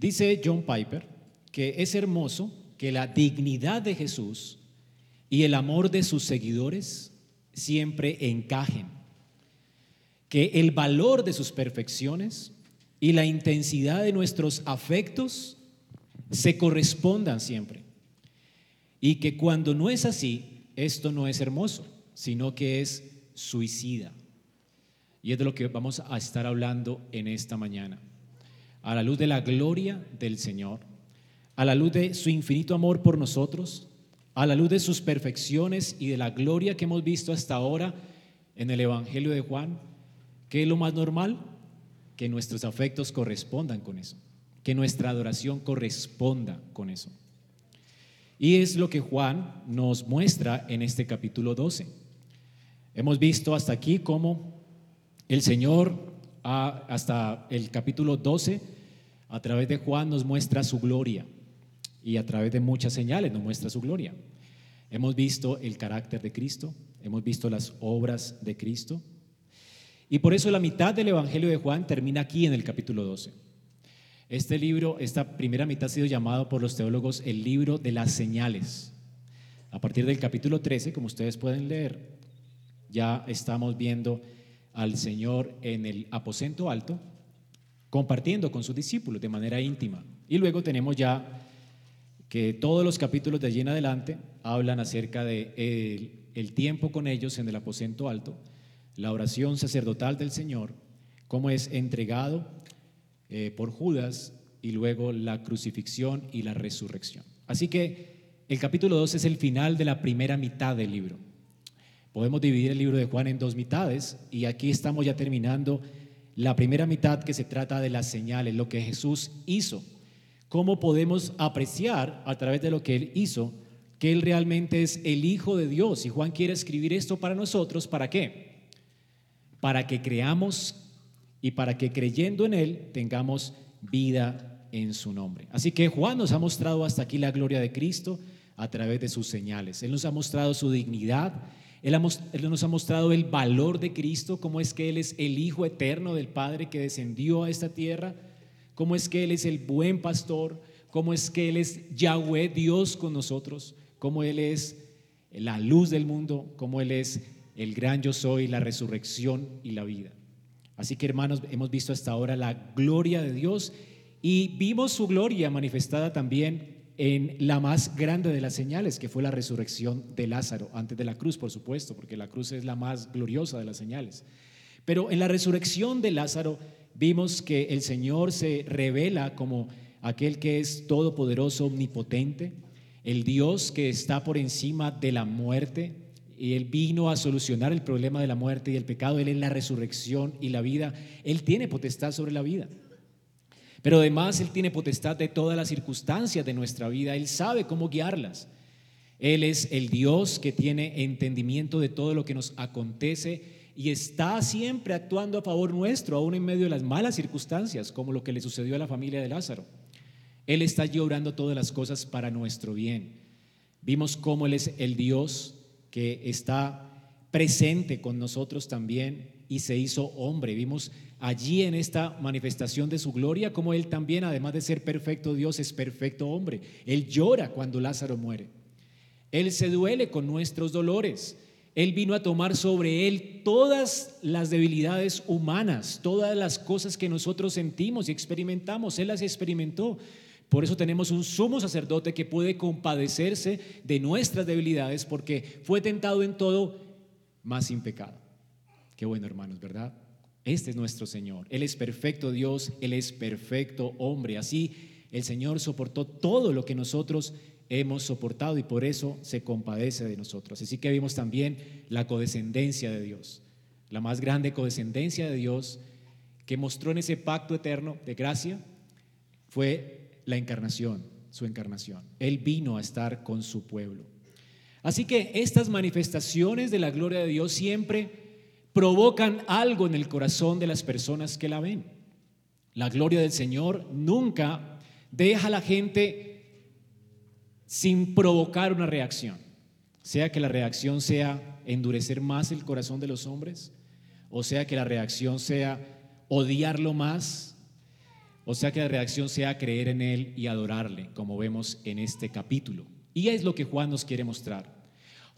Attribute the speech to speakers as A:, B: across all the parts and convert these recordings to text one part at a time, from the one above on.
A: Dice John Piper que es hermoso que la dignidad de Jesús y el amor de sus seguidores siempre encajen, que el valor de sus perfecciones y la intensidad de nuestros afectos se correspondan siempre. Y que cuando no es así, esto no es hermoso, sino que es suicida. Y es de lo que vamos a estar hablando en esta mañana. A la luz de la gloria del Señor, a la luz de su infinito amor por nosotros, a la luz de sus perfecciones y de la gloria que hemos visto hasta ahora en el Evangelio de Juan, ¿qué es lo más normal? Que nuestros afectos correspondan con eso, que nuestra adoración corresponda con eso. Y es lo que Juan nos muestra en este capítulo 12. Hemos visto hasta aquí cómo el Señor, hasta el capítulo 12, a través de Juan nos muestra su gloria y a través de muchas señales nos muestra su gloria. Hemos visto el carácter de Cristo, hemos visto las obras de Cristo. Y por eso la mitad del Evangelio de Juan termina aquí en el capítulo 12. Este libro, esta primera mitad ha sido llamado por los teólogos el libro de las señales. A partir del capítulo 13, como ustedes pueden leer, ya estamos viendo al Señor en el aposento alto, compartiendo con sus discípulos de manera íntima. Y luego tenemos ya que todos los capítulos de allí en adelante hablan acerca de el, tiempo con ellos en el aposento alto, la oración sacerdotal del Señor, cómo es entregado eh, por Judas y luego la crucifixión y la resurrección. Así que el capítulo 2 es el final de la primera mitad del libro. Podemos dividir el libro de Juan en dos mitades y aquí estamos ya terminando la primera mitad que se trata de las señales, lo que Jesús hizo. ¿Cómo podemos apreciar a través de lo que Él hizo que Él realmente es el Hijo de Dios? Y Juan quiere escribir esto para nosotros, ¿para qué? Para que creamos y para que creyendo en Él tengamos vida en su nombre. Así que Juan nos ha mostrado hasta aquí la gloria de Cristo a través de sus señales. Él nos ha mostrado su dignidad, él, nos ha mostrado el valor de Cristo, cómo es que Él es el Hijo eterno del Padre que descendió a esta tierra, cómo es que Él es el buen pastor, cómo es que Él es Yahweh, Dios con nosotros, cómo Él es la luz del mundo, cómo Él es el gran yo soy, la resurrección y la vida. Así que hermanos, hemos visto hasta ahora la gloria de Dios y vimos su gloria manifestada también en la más grande de las señales, que fue la resurrección de Lázaro, antes de la cruz, por supuesto, porque la cruz es la más gloriosa de las señales. Pero en la resurrección de Lázaro vimos que el Señor se revela como aquel que es todopoderoso, omnipotente, el Dios que está por encima de la muerte, y Él vino a solucionar el problema de la muerte y el pecado, Él es la resurrección y la vida, Él tiene potestad sobre la vida. Pero además Él tiene potestad de todas las circunstancias de nuestra vida. Él sabe cómo guiarlas. Él es el Dios que tiene entendimiento de todo lo que nos acontece y está siempre actuando a favor nuestro, aún en medio de las malas circunstancias, como lo que le sucedió a la familia de Lázaro. Él está allí obrando todas las cosas para nuestro bien. Vimos cómo Él es el Dios que está presente con nosotros también y se hizo hombre. Vimos allí en esta manifestación de su gloria, como Él también, además de ser perfecto Dios, es perfecto hombre. Él llora cuando Lázaro muere. Él se duele con nuestros dolores. Él vino a tomar sobre Él todas las debilidades humanas, todas las cosas que nosotros sentimos y experimentamos. Él las experimentó. Por eso tenemos un sumo sacerdote que puede compadecerse de nuestras debilidades porque fue tentado en todo, más sin pecado. Qué bueno, hermanos, ¿verdad? Este es nuestro Señor. Él es perfecto Dios, Él es perfecto hombre. Así el Señor soportó todo lo que nosotros hemos soportado y por eso se compadece de nosotros. Así que vimos también la codescendencia de Dios, la más grande codescendencia de Dios que mostró en ese pacto eterno de gracia fue la encarnación, su encarnación. Él vino a estar con su pueblo. Así que estas manifestaciones de la gloria de Dios siempre provocan algo en el corazón de las personas que la ven. La gloria del Señor nunca deja a la gente sin provocar una reacción, sea que la reacción sea endurecer más el corazón de los hombres, o sea que la reacción sea odiarlo más, O sea que la reacción sea creer en Él y adorarle, como vemos en este capítulo. Y es lo que Juan nos quiere mostrar.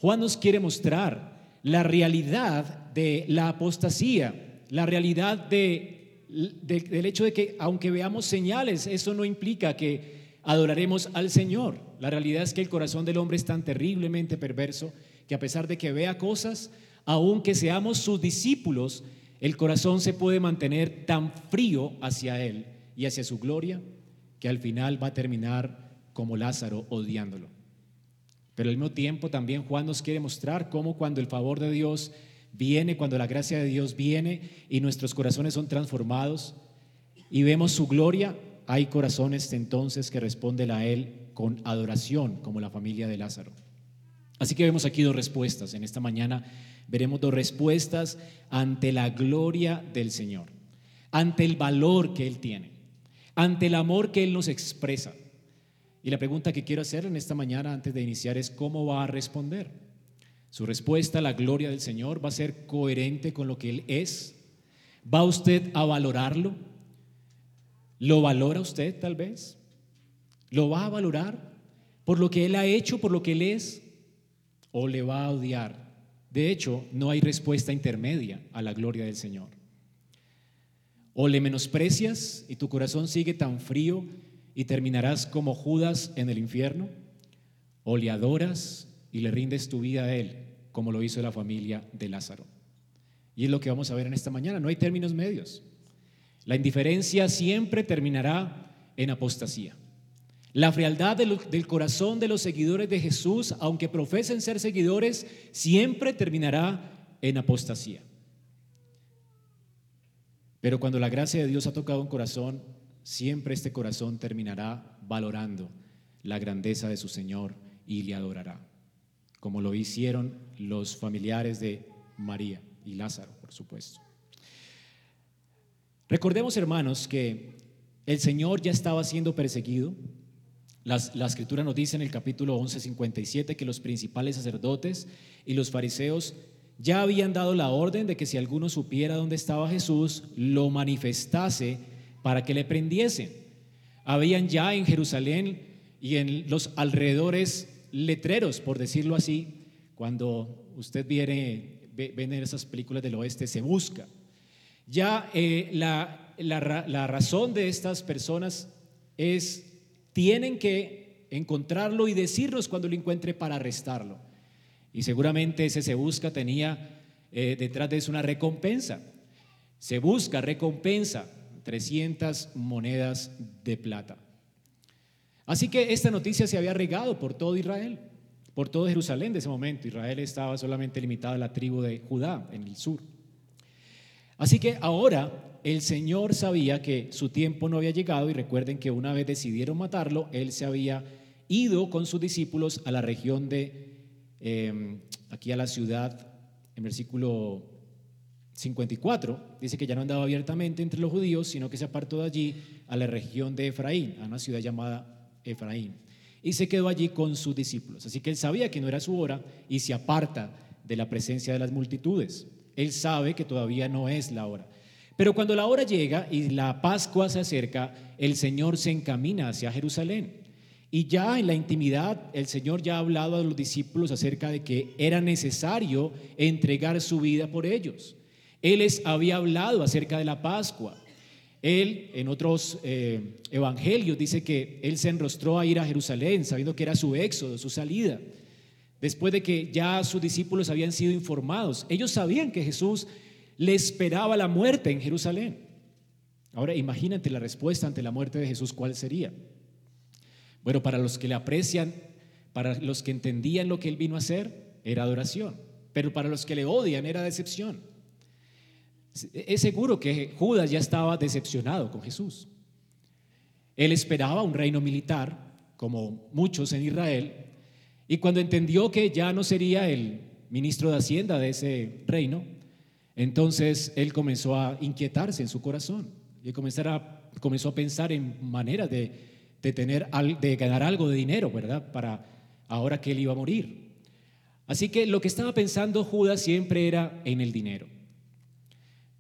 A: Juan nos quiere mostrar la realidad de la apostasía, la realidad de, del hecho de que aunque veamos señales, eso no implica que adoraremos al Señor. La realidad es que el corazón del hombre es tan terriblemente perverso que a pesar de que vea cosas, aunque seamos sus discípulos, el corazón se puede mantener tan frío hacia Él y hacia su gloria que al final va a terminar como Lázaro odiándolo. Pero al mismo tiempo también Juan nos quiere mostrar cómo cuando el favor de Dios viene, cuando la gracia de Dios viene y nuestros corazones son transformados y vemos su gloria, hay corazones entonces que responden a Él con adoración, como la familia de Lázaro. Así que vemos aquí dos respuestas. En esta mañana veremos dos respuestas ante la gloria del Señor, ante el valor que Él tiene, ante el amor que Él nos expresa. Y la pregunta que quiero hacer en esta mañana antes de iniciar es cómo va a responder. Su respuesta a la gloria del Señor va a ser coherente con lo que Él es. ¿Va usted a valorarlo? ¿Lo valora usted tal vez? ¿Lo va a valorar por lo que Él ha hecho, por lo que Él es? ¿O le va a odiar? De hecho, no hay respuesta intermedia a la gloria del Señor. O le menosprecias y tu corazón sigue tan frío y terminarás como Judas en el infierno, o le adoras y le rindes tu vida a Él, como lo hizo la familia de Lázaro. Y es lo que vamos a ver en esta mañana, no hay términos medios. La indiferencia siempre terminará en apostasía. La frialdad del, corazón de los seguidores de Jesús, aunque profesen ser seguidores, siempre terminará en apostasía. Pero cuando la gracia de Dios ha tocado un corazón, siempre este corazón terminará valorando la grandeza de su Señor y le adorará, como lo hicieron los familiares de María y Lázaro, por supuesto. Recordemos, hermanos, que el Señor ya estaba siendo perseguido. la escritura nos dice en el capítulo 11:57 que los principales sacerdotes y los fariseos ya habían dado la orden de que si alguno supiera dónde estaba Jesús, lo manifestase para que le prendiesen. Habían ya en Jerusalén y en los alrededores letreros, por decirlo así, cuando usted viene, ve, en esas películas del oeste, se busca. Ya eh, la, la razón de estas personas es, tienen que encontrarlo y decirnos cuando lo encuentre para arrestarlo. Y seguramente ese se busca tenía eh, detrás de eso una recompensa. Se busca recompensa. 300 monedas de plata. Así que esta noticia se había regado por todo Israel, por todo Jerusalén de ese momento. Israel estaba solamente limitado a la tribu de Judá en el sur. Así que ahora el Señor sabía que su tiempo no había llegado y recuerden que una vez decidieron matarlo, Él se había ido con sus discípulos a la región de, eh, aquí a la ciudad, en versículo 54 dice que ya no andaba abiertamente entre los judíos, sino que se apartó de allí a la región de Efraín, a una ciudad llamada Efraín, y se quedó allí con sus discípulos. Así que él sabía que no era su hora y se aparta de la presencia de las multitudes. Él sabe que todavía no es la hora. Pero cuando la hora llega y la Pascua se acerca, el Señor se encamina hacia Jerusalén. Y ya en la intimidad, el Señor ya ha hablado a los discípulos acerca de que era necesario entregar su vida por ellos. Él les había hablado acerca de la Pascua. Él, en otros eh, evangelios, dice que él se enrostró a ir a Jerusalén, sabiendo que era su éxodo, su salida. Después de que ya sus discípulos habían sido informados, ellos sabían que Jesús le esperaba la muerte en Jerusalén. Ahora imagínate la respuesta ante la muerte de Jesús, ¿cuál sería? Bueno, para los que le aprecian, para los que entendían lo que él vino a hacer, era adoración. Pero para los que le odian, era decepción. Es seguro que Judas ya estaba decepcionado con Jesús. Él esperaba un reino militar, como muchos en Israel, y cuando entendió que ya no sería el ministro de Hacienda de ese reino, entonces él comenzó a inquietarse en su corazón y comenzar a, comenzó a pensar en maneras de, de, tener, de ganar algo de dinero, ¿verdad? Para ahora que él iba a morir. Así que lo que estaba pensando Judas siempre era en el dinero.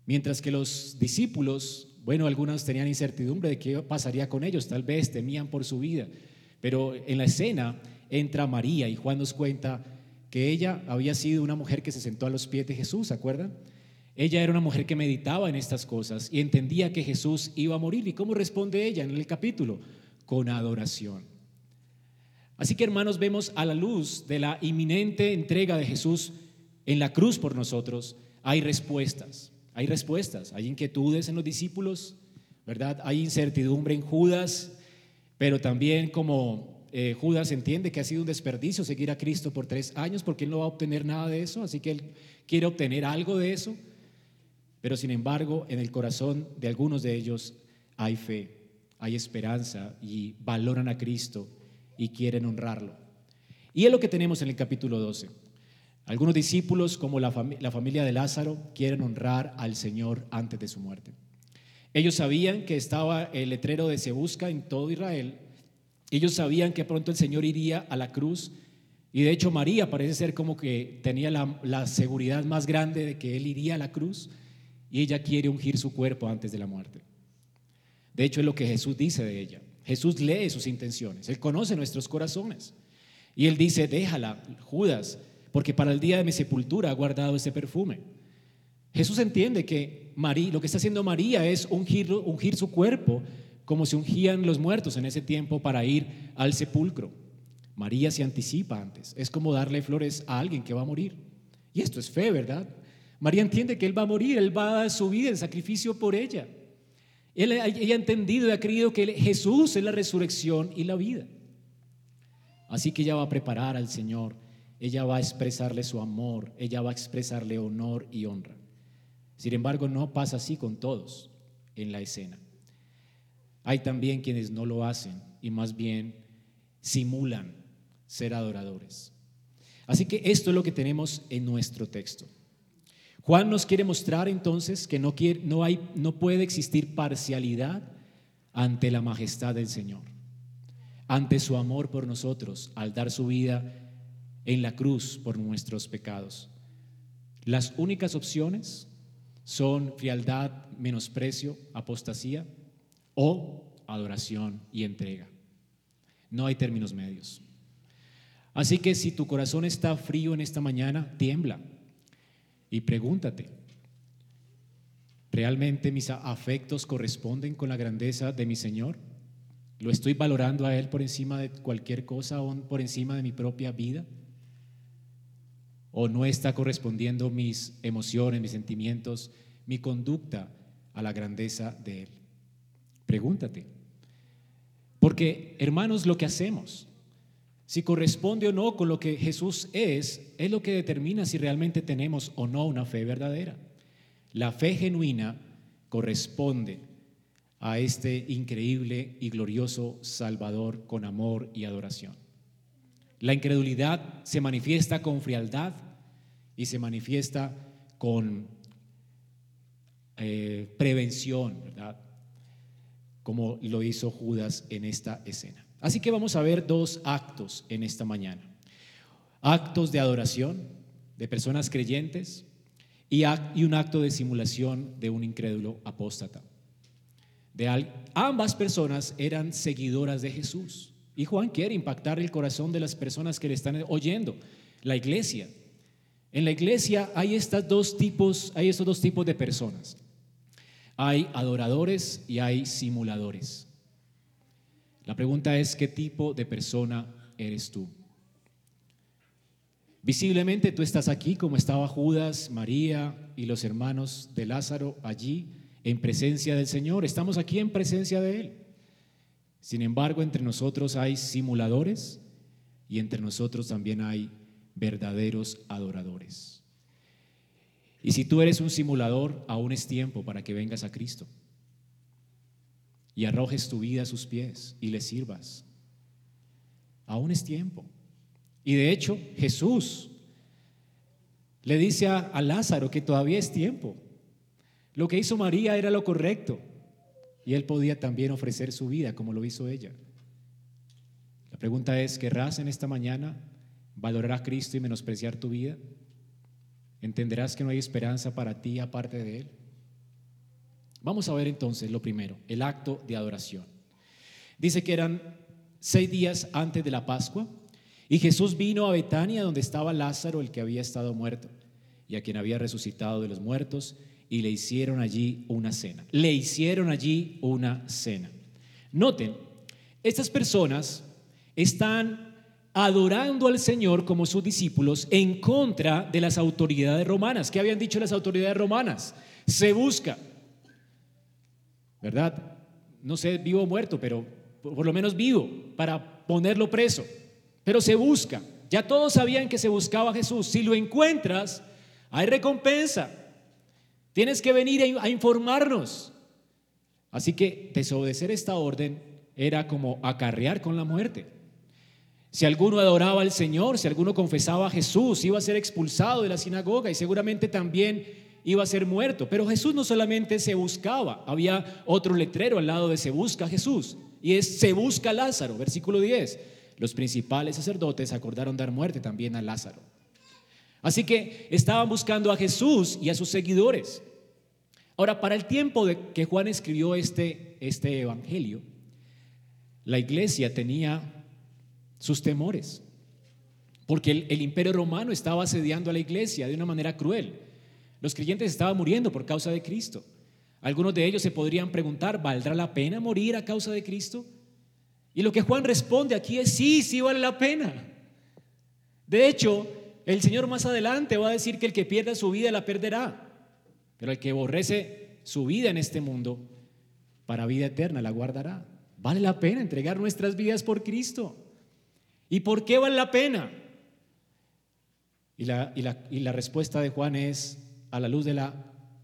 A: Mientras que los discípulos Bueno, algunos tenían incertidumbre de qué pasaría con ellos, tal vez temían por su vida. Pero en la escena entra María y Juan nos cuenta que ella había sido una mujer que se sentó a los pies de Jesús, ¿se acuerdan? Ella era una mujer que meditaba en estas cosas y entendía que Jesús iba a morir. ¿Y cómo responde ella en el capítulo? Con adoración. Así que hermanos, vemos a la luz de la inminente entrega de Jesús en la cruz por nosotros, hay respuestas, hay respuestas, hay inquietudes en los discípulos, ¿verdad? Hay incertidumbre en Judas, pero también como eh, Judas entiende que ha sido un desperdicio seguir a Cristo por tres años porque él no va a obtener nada de eso, así que él quiere obtener algo de eso, pero sin embargo en el corazón de algunos de ellos hay fe, hay esperanza y valoran a Cristo y quieren honrarlo. Y es lo que tenemos en el capítulo 12. Algunos discípulos, como la, familia de Lázaro, quieren honrar al Señor antes de su muerte. Ellos sabían que estaba el letrero de Se busca en todo Israel. Ellos sabían que pronto el Señor iría a la cruz. Y de hecho María parece ser como que tenía la, la seguridad más grande de que Él iría a la cruz. Y ella quiere ungir su cuerpo antes de la muerte. De hecho es lo que Jesús dice de ella. Jesús lee sus intenciones. Él conoce nuestros corazones. Y Él dice, déjala, Judas porque para el día de mi sepultura ha guardado ese perfume. Jesús entiende que María, lo que está haciendo María es ungir, ungir su cuerpo como se ungían los muertos en ese tiempo para ir al sepulcro. María se anticipa antes. Es como darle flores a alguien que va a morir. Y esto es fe, ¿verdad? María entiende que Él va a morir, Él va a dar su vida en sacrificio por ella. ella ha entendido y ha creído que Jesús es la resurrección y la vida. Así que ella va a preparar al Señor ella va a expresarle su amor, ella va a expresarle honor y honra. Sin embargo, no pasa así con todos en la escena. Hay también quienes no lo hacen y más bien simulan ser adoradores. Así que esto es lo que tenemos en nuestro texto. Juan nos quiere mostrar entonces que no, quiere, no, hay, no puede existir parcialidad ante la majestad del Señor, ante su amor por nosotros al dar su vida en la cruz por nuestros pecados. Las únicas opciones son frialdad, menosprecio, apostasía o adoración y entrega. No hay términos medios. Así que si tu corazón está frío en esta mañana, tiembla y pregúntate, ¿realmente mis afectos corresponden con la grandeza de mi Señor? ¿Lo estoy valorando a Él por encima de cualquier cosa o por encima de mi propia vida? O no está correspondiendo mis emociones, mis sentimientos, mi conducta a la grandeza de Él. Pregúntate. Porque, hermanos, lo que hacemos, si corresponde o no con lo que Jesús es, es lo que determina si realmente tenemos o no una fe verdadera. La fe genuina corresponde a este increíble y glorioso Salvador con amor y adoración. La incredulidad se manifiesta con frialdad y se manifiesta con eh, prevención, ¿verdad? Como lo hizo Judas en esta escena. Así que vamos a ver dos actos en esta mañana. Actos de adoración de personas creyentes y, un acto de simulación de un incrédulo apóstata. Ambas personas eran seguidoras de Jesús. Y Juan quiere impactar el corazón de las personas que le están oyendo, la iglesia. En la iglesia hay estos dos tipos, hay estos dos tipos de personas. Hay adoradores y hay simuladores. La pregunta es qué tipo de persona eres tú. Visiblemente tú estás aquí como estaba Judas, María y los hermanos de Lázaro allí en presencia del Señor. Estamos aquí en presencia de Él. Sin embargo, entre nosotros hay simuladores y entre nosotros también hay verdaderos adoradores. Y si tú eres un simulador, aún es tiempo para que vengas a Cristo y arrojes tu vida a sus pies y le sirvas. Aún es tiempo. Y de hecho, Jesús le dice a, Lázaro que todavía es tiempo. Lo que hizo María era lo correcto. Y él podía también ofrecer su vida como lo hizo ella. La pregunta es, ¿querrás en esta mañana valorar a Cristo y menospreciar tu vida? ¿Entenderás que no hay esperanza para ti aparte de Él? Vamos a ver entonces lo primero, el acto de adoración. Dice que eran seis días antes de la Pascua y Jesús vino a Betania donde estaba Lázaro, el que había estado muerto y a quien había resucitado de los muertos, y le hicieron allí una cena. Le hicieron allí una cena. Noten, estas personas están adorando al Señor como sus discípulos en contra de las autoridades romanas. ¿Qué habían dicho las autoridades romanas? Se busca, ¿verdad? No sé, vivo o muerto, pero por lo menos vivo, para ponerlo preso. Pero se busca. Ya todos sabían que se buscaba a Jesús. Si lo encuentras, hay recompensa. Tienes que venir a informarnos. Así que desobedecer esta orden era como acarrear con la muerte. Si alguno adoraba al Señor, si alguno confesaba a Jesús, iba a ser expulsado de la sinagoga y seguramente también iba a ser muerto. Pero Jesús no solamente se buscaba, había otro letrero al lado de se busca Jesús y es se busca Lázaro, versículo 10. Los principales sacerdotes acordaron dar muerte también a Lázaro. Así que estaban buscando a Jesús y a sus seguidores. Ahora, para el tiempo de que Juan escribió este, este evangelio, la iglesia tenía sus temores, porque el, imperio romano estaba asediando a la iglesia de una manera cruel. Los creyentes estaban muriendo por causa de Cristo. Algunos de ellos se podrían preguntar, ¿valdrá la pena morir a causa de Cristo? Y lo que Juan responde aquí es, sí, sí vale la pena. De hecho, el Señor más adelante va a decir que el que pierda su vida la perderá, pero el que aborrece su vida en este mundo, para vida eterna la guardará. Vale la pena entregar nuestras vidas por Cristo. ¿Y por qué vale la pena? Y la, respuesta de Juan es a la luz de la,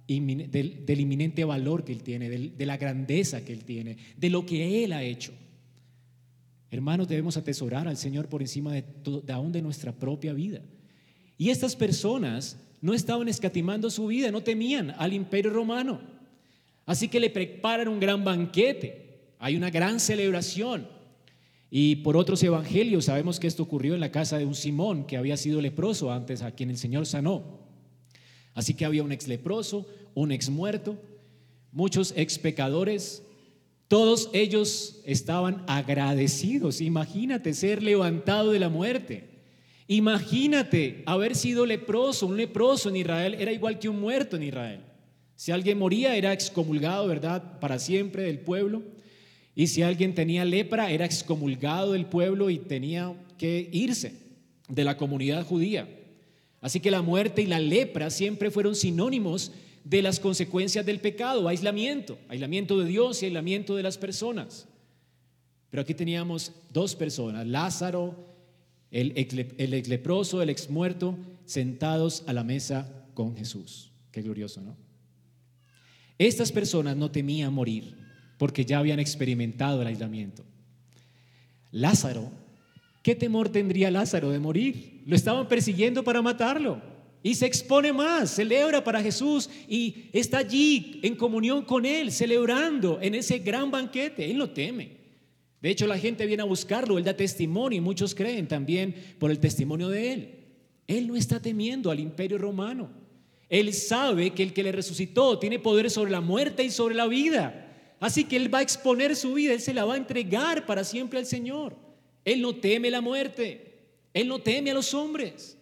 A: del, inminente valor que él tiene, de la grandeza que él tiene, de lo que él ha hecho. Hermanos, debemos atesorar al Señor por encima de, de aún de nuestra propia vida. Y estas personas no estaban escatimando su vida, no temían al imperio romano. Así que le preparan un gran banquete, hay una gran celebración. Y por otros evangelios sabemos que esto ocurrió en la casa de un Simón que había sido leproso antes, a quien el Señor sanó. Así que había un ex leproso, un ex muerto, muchos ex pecadores, todos ellos estaban agradecidos. Imagínate ser levantado de la muerte. Imagínate haber sido leproso. Un leproso en Israel era igual que un muerto en Israel. Si alguien moría era excomulgado, ¿verdad? Para siempre del pueblo. Y si alguien tenía lepra, era excomulgado del pueblo y tenía que irse de la comunidad judía. Así que la muerte y la lepra siempre fueron sinónimos de las consecuencias del pecado, aislamiento, aislamiento de Dios y aislamiento de las personas. Pero aquí teníamos dos personas, Lázaro, el ex, leproso, el ex muerto, sentados a la mesa con Jesús. Qué glorioso, ¿no? Estas personas no temían morir porque ya habían experimentado el aislamiento. Lázaro, ¿qué temor tendría Lázaro de morir? Lo estaban persiguiendo para matarlo. Y se expone más, celebra para Jesús y está allí en comunión con Él, celebrando en ese gran banquete. Él no teme. De hecho, la gente viene a buscarlo, Él da testimonio y muchos creen también por el testimonio de Él. Él no está temiendo al imperio romano. Él sabe que el que le resucitó tiene poder sobre la muerte y sobre la vida. Así que Él va a exponer su vida, Él se la va a entregar para siempre al Señor. Él no teme la muerte, Él no teme a los hombres.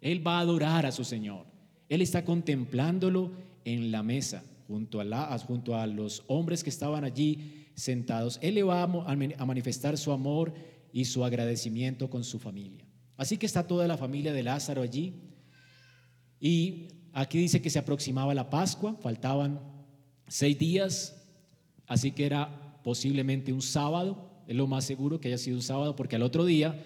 A: Él va a adorar a su Señor. Él está contemplándolo en la mesa junto a, junto a los hombres que estaban allí sentados. Él le va a manifestar su amor y su agradecimiento con su familia. Así que está toda la familia de Lázaro allí. Y aquí dice que se aproximaba la Pascua, faltaban seis días Así que era posiblemente un sábado, es lo más seguro que haya sido un sábado, porque al otro día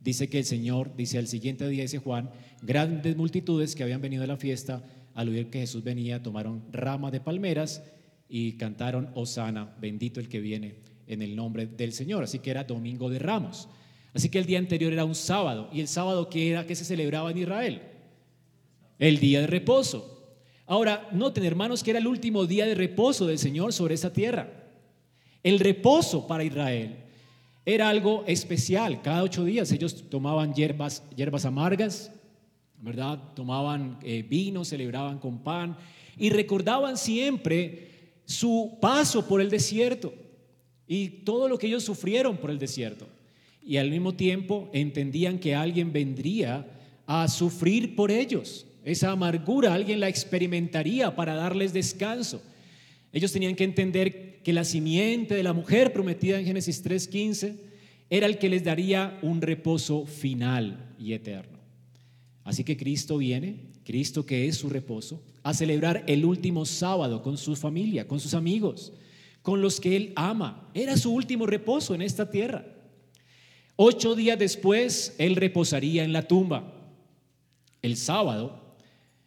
A: dice que el Señor, dice al siguiente día, dice Juan, grandes multitudes que habían venido a la fiesta, al oír que Jesús venía, tomaron ramas de palmeras y cantaron, Osana, bendito el que viene en el nombre del Señor. Así que era domingo de ramos. Así que el día anterior era un sábado. ¿Y el sábado qué era que se celebraba en Israel? El día de reposo. Ahora, noten hermanos que era el último día de reposo del Señor sobre esa tierra. El reposo para Israel era algo especial. Cada ocho días ellos tomaban hierbas amargas, ¿verdad? Tomaban eh, vino, celebraban con pan y recordaban siempre su paso por el desierto y todo lo que ellos sufrieron por el desierto. Y al mismo tiempo entendían que alguien vendría a sufrir por ellos. Esa amargura alguien la experimentaría para darles descanso. Ellos tenían que entender que la simiente de la mujer prometida en Génesis 3:15 era el que les daría un reposo final y eterno. Así que Cristo viene, Cristo que es su reposo, a celebrar el último sábado con su familia, con sus amigos, con los que Él ama. Era su último reposo en esta tierra. Ocho días después, Él reposaría en la tumba. El sábado,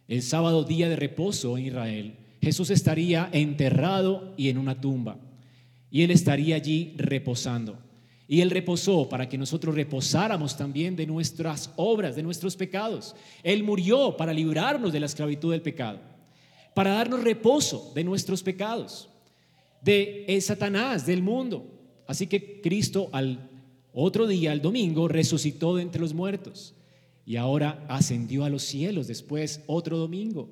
A: el sábado día de reposo en Israel, Jesús estaría enterrado y en una tumba. Y Él estaría allí reposando. Y Él reposó para que nosotros reposáramos también de nuestras obras, de nuestros pecados. Él murió para librarnos de la esclavitud del pecado, para darnos reposo de nuestros pecados, de el Satanás, del mundo. Así que Cristo al otro día, al domingo, resucitó de entre los muertos y ahora ascendió a los cielos después, otro domingo.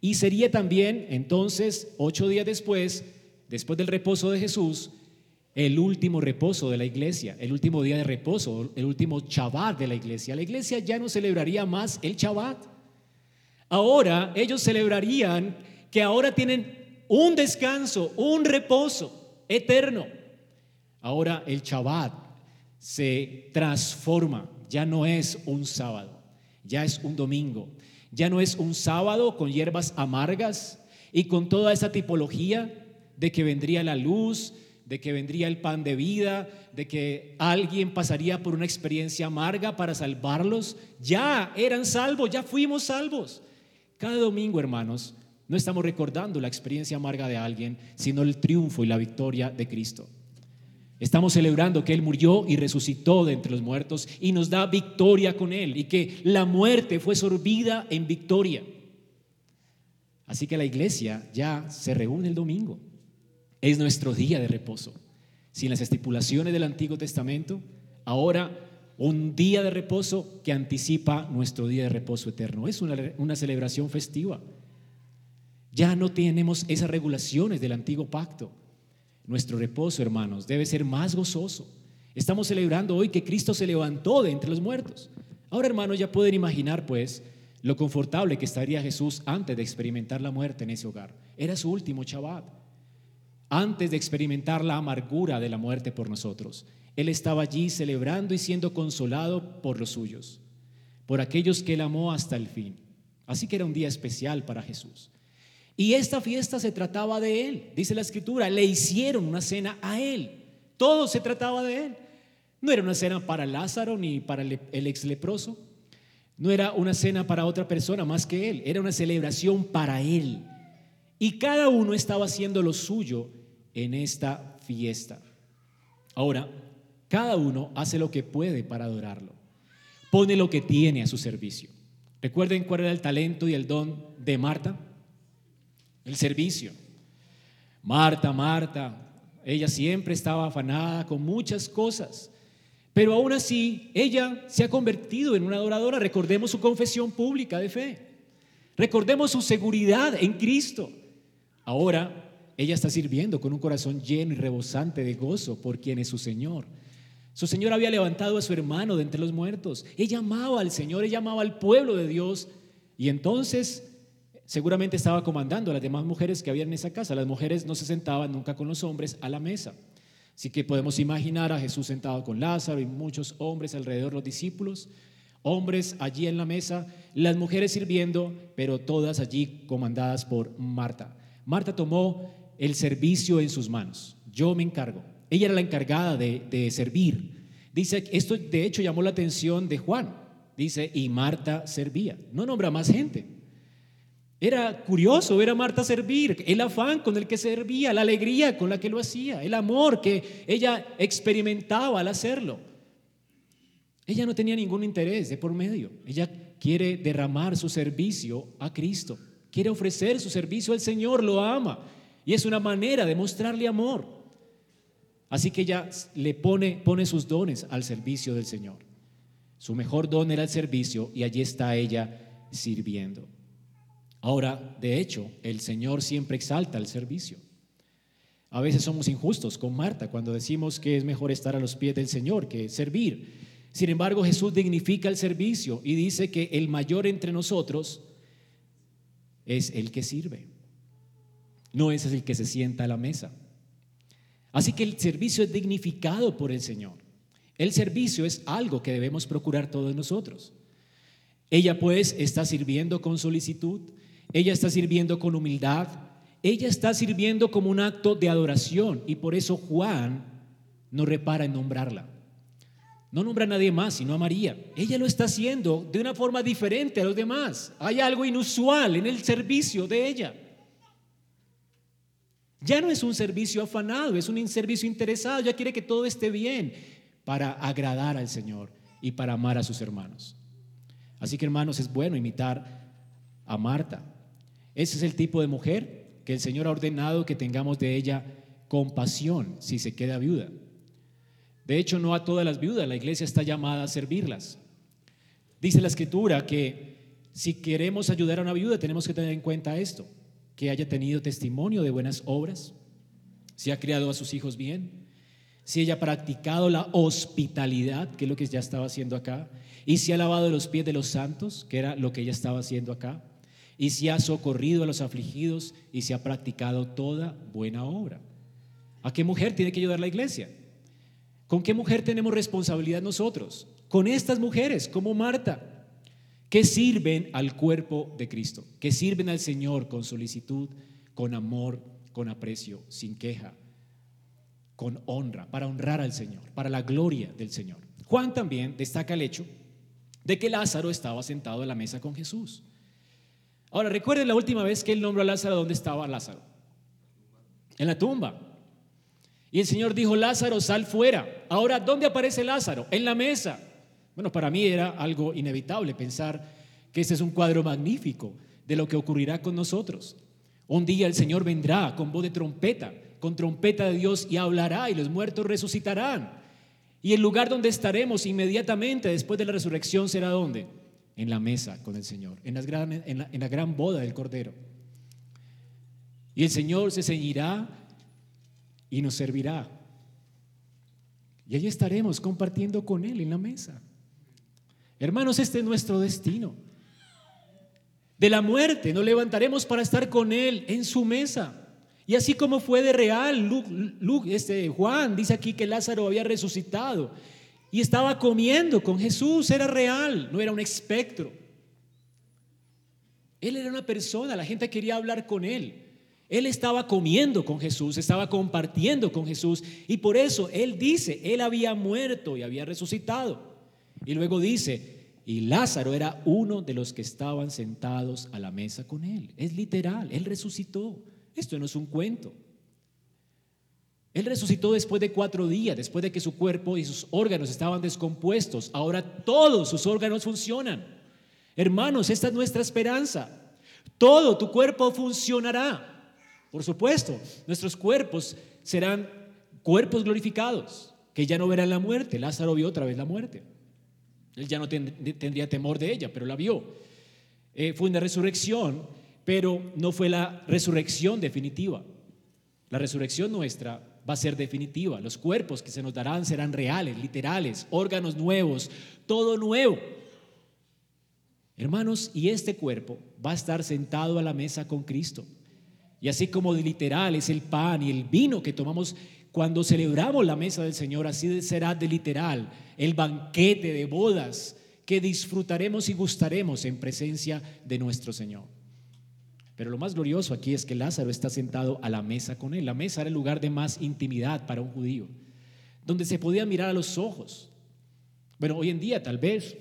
A: Y sería también entonces, ocho días después, después del reposo de Jesús, el último reposo de la iglesia, el último día de reposo, el último Shabbat de la iglesia. La iglesia ya no celebraría más el Shabbat. Ahora ellos celebrarían que ahora tienen un descanso, un reposo eterno. Ahora el Shabbat se transforma, ya no es un sábado, ya es un domingo, ya no es un sábado con hierbas amargas y con toda esa tipología de que vendría la luz, de que vendría el pan de vida, de que alguien pasaría por una experiencia amarga para salvarlos. Ya eran salvos, ya fuimos salvos. Cada domingo, hermanos, no estamos recordando la experiencia amarga de alguien, sino el triunfo y la victoria de Cristo. Estamos celebrando que Él murió y resucitó de entre los muertos y nos da victoria con Él y que la muerte fue sorbida en victoria. Así que la iglesia ya se reúne el domingo es nuestro día de reposo. Sin las estipulaciones del Antiguo Testamento, ahora un día de reposo que anticipa nuestro día de reposo eterno. Es una, una celebración festiva. Ya no tenemos esas regulaciones del antiguo pacto. Nuestro reposo, hermanos, debe ser más gozoso. Estamos celebrando hoy que Cristo se levantó de entre los muertos. Ahora, hermanos, ya pueden imaginar, pues, lo confortable que estaría Jesús antes de experimentar la muerte en ese hogar. Era su último Shabbat antes de experimentar la amargura de la muerte por nosotros. Él estaba allí celebrando y siendo consolado por los suyos, por aquellos que él amó hasta el fin. Así que era un día especial para Jesús. Y esta fiesta se trataba de él, dice la escritura, le hicieron una cena a él. Todo se trataba de él. No era una cena para Lázaro ni para el ex leproso. No era una cena para otra persona más que él. Era una celebración para él. Y cada uno estaba haciendo lo suyo en esta fiesta. Ahora, cada uno hace lo que puede para adorarlo. Pone lo que tiene a su servicio. ¿Recuerden cuál era el talento y el don de Marta? El servicio. Marta, Marta, ella siempre estaba afanada con muchas cosas, pero aún así ella se ha convertido en una adoradora. Recordemos su confesión pública de fe. Recordemos su seguridad en Cristo. Ahora ella está sirviendo con un corazón lleno y rebosante de gozo por quien es su Señor. Su Señor había levantado a su hermano de entre los muertos. Ella amaba al Señor, ella amaba al pueblo de Dios. Y entonces seguramente estaba comandando a las demás mujeres que habían en esa casa. Las mujeres no se sentaban nunca con los hombres a la mesa. Así que podemos imaginar a Jesús sentado con Lázaro y muchos hombres alrededor, los discípulos, hombres allí en la mesa, las mujeres sirviendo, pero todas allí comandadas por Marta. Marta tomó el servicio en sus manos. Yo me encargo. Ella era la encargada de, servir. Dice, esto de hecho llamó la atención de Juan. Dice, y Marta servía. No nombra más gente. Era curioso ver a Marta servir, el afán con el que servía, la alegría con la que lo hacía, el amor que ella experimentaba al hacerlo. Ella no tenía ningún interés de por medio. Ella quiere derramar su servicio a Cristo. Quiere ofrecer su servicio al Señor, lo ama. Y es una manera de mostrarle amor. Así que ella le pone, pone sus dones al servicio del Señor. Su mejor don era el servicio y allí está ella sirviendo. Ahora, de hecho, el Señor siempre exalta el servicio. A veces somos injustos con Marta cuando decimos que es mejor estar a los pies del Señor que servir. Sin embargo, Jesús dignifica el servicio y dice que el mayor entre nosotros es el que sirve. No es el que se sienta a la mesa. Así que el servicio es dignificado por el Señor. El servicio es algo que debemos procurar todos nosotros. Ella pues está sirviendo con solicitud, ella está sirviendo con humildad, ella está sirviendo como un acto de adoración y por eso Juan no repara en nombrarla. No nombra a nadie más, sino a María. Ella lo está haciendo de una forma diferente a los demás. Hay algo inusual en el servicio de ella. Ya no es un servicio afanado, es un servicio interesado, ya quiere que todo esté bien para agradar al Señor y para amar a sus hermanos. Así que hermanos, es bueno imitar a Marta. Ese es el tipo de mujer que el Señor ha ordenado que tengamos de ella compasión si se queda viuda. De hecho, no a todas las viudas, la iglesia está llamada a servirlas. Dice la escritura que si queremos ayudar a una viuda tenemos que tener en cuenta esto, que haya tenido testimonio de buenas obras, si ha criado a sus hijos bien, si ella ha practicado la hospitalidad, que es lo que ya estaba haciendo acá, y si ha lavado los pies de los santos, que era lo que ella estaba haciendo acá, y si ha socorrido a los afligidos y si ha practicado toda buena obra. ¿A qué mujer tiene que ayudar la iglesia? ¿Con qué mujer tenemos responsabilidad nosotros? Con estas mujeres, como Marta, que sirven al cuerpo de Cristo, que sirven al Señor con solicitud, con amor, con aprecio, sin queja, con honra, para honrar al Señor, para la gloria del Señor. Juan también destaca el hecho de que Lázaro estaba sentado a la mesa con Jesús. Ahora, recuerden la última vez que él nombró a Lázaro, ¿dónde estaba Lázaro? En la tumba. Y el Señor dijo, Lázaro, sal fuera. Ahora, ¿dónde aparece Lázaro? En la mesa. Bueno, para mí era algo inevitable pensar que este es un cuadro magnífico de lo que ocurrirá con nosotros. Un día el Señor vendrá con voz de trompeta, con trompeta de Dios y hablará y los muertos resucitarán. Y el lugar donde estaremos inmediatamente después de la resurrección será donde? En la mesa con el Señor, en, las gran, en, la, en la gran boda del Cordero. Y el Señor se ceñirá y nos servirá. Y allí estaremos compartiendo con Él en la mesa. Hermanos, este es nuestro destino. De la muerte nos levantaremos para estar con Él en su mesa. Y así como fue de real, Luke, este, Juan dice aquí que Lázaro había resucitado y estaba comiendo con Jesús, era real, no era un espectro. Él era una persona, la gente quería hablar con él. Él estaba comiendo con Jesús, estaba compartiendo con Jesús y por eso Él dice, Él había muerto y había resucitado. Y luego dice, y Lázaro era uno de los que estaban sentados a la mesa con Él. Es literal, Él resucitó. Esto no es un cuento. Él resucitó después de cuatro días, después de que su cuerpo y sus órganos estaban descompuestos. Ahora todos sus órganos funcionan. Hermanos, esta es nuestra esperanza. Todo tu cuerpo funcionará. Por supuesto, nuestros cuerpos serán cuerpos glorificados, que ya no verán la muerte. Lázaro vio otra vez la muerte. Él ya no tendría temor de ella, pero la vio. Eh, fue una resurrección, pero no fue la resurrección definitiva. La resurrección nuestra va a ser definitiva. Los cuerpos que se nos darán serán reales, literales, órganos nuevos, todo nuevo. Hermanos, y este cuerpo va a estar sentado a la mesa con Cristo. Y así como de literal es el pan y el vino que tomamos cuando celebramos la mesa del Señor, así será de literal el banquete de bodas que disfrutaremos y gustaremos en presencia de nuestro Señor. Pero lo más glorioso aquí es que Lázaro está sentado a la mesa con él. La mesa era el lugar de más intimidad para un judío, donde se podía mirar a los ojos. Bueno, hoy en día tal vez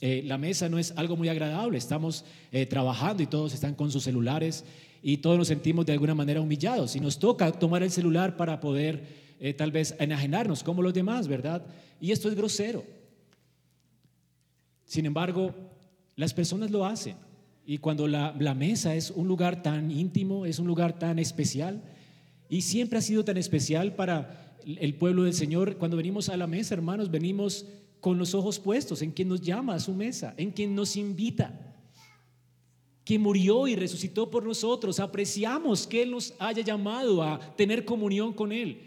A: eh, la mesa no es algo muy agradable. Estamos eh, trabajando y todos están con sus celulares y todos nos sentimos de alguna manera humillados y nos toca tomar el celular para poder eh, tal vez enajenarnos como los demás, ¿verdad? Y esto es grosero. Sin embargo, las personas lo hacen y cuando la, la mesa es un lugar tan íntimo, es un lugar tan especial y siempre ha sido tan especial para el pueblo del Señor, cuando venimos a la mesa, hermanos, venimos con los ojos puestos en quien nos llama a su mesa, en quien nos invita. Que murió y resucitó por nosotros. Apreciamos que Él nos haya llamado a tener comunión con Él.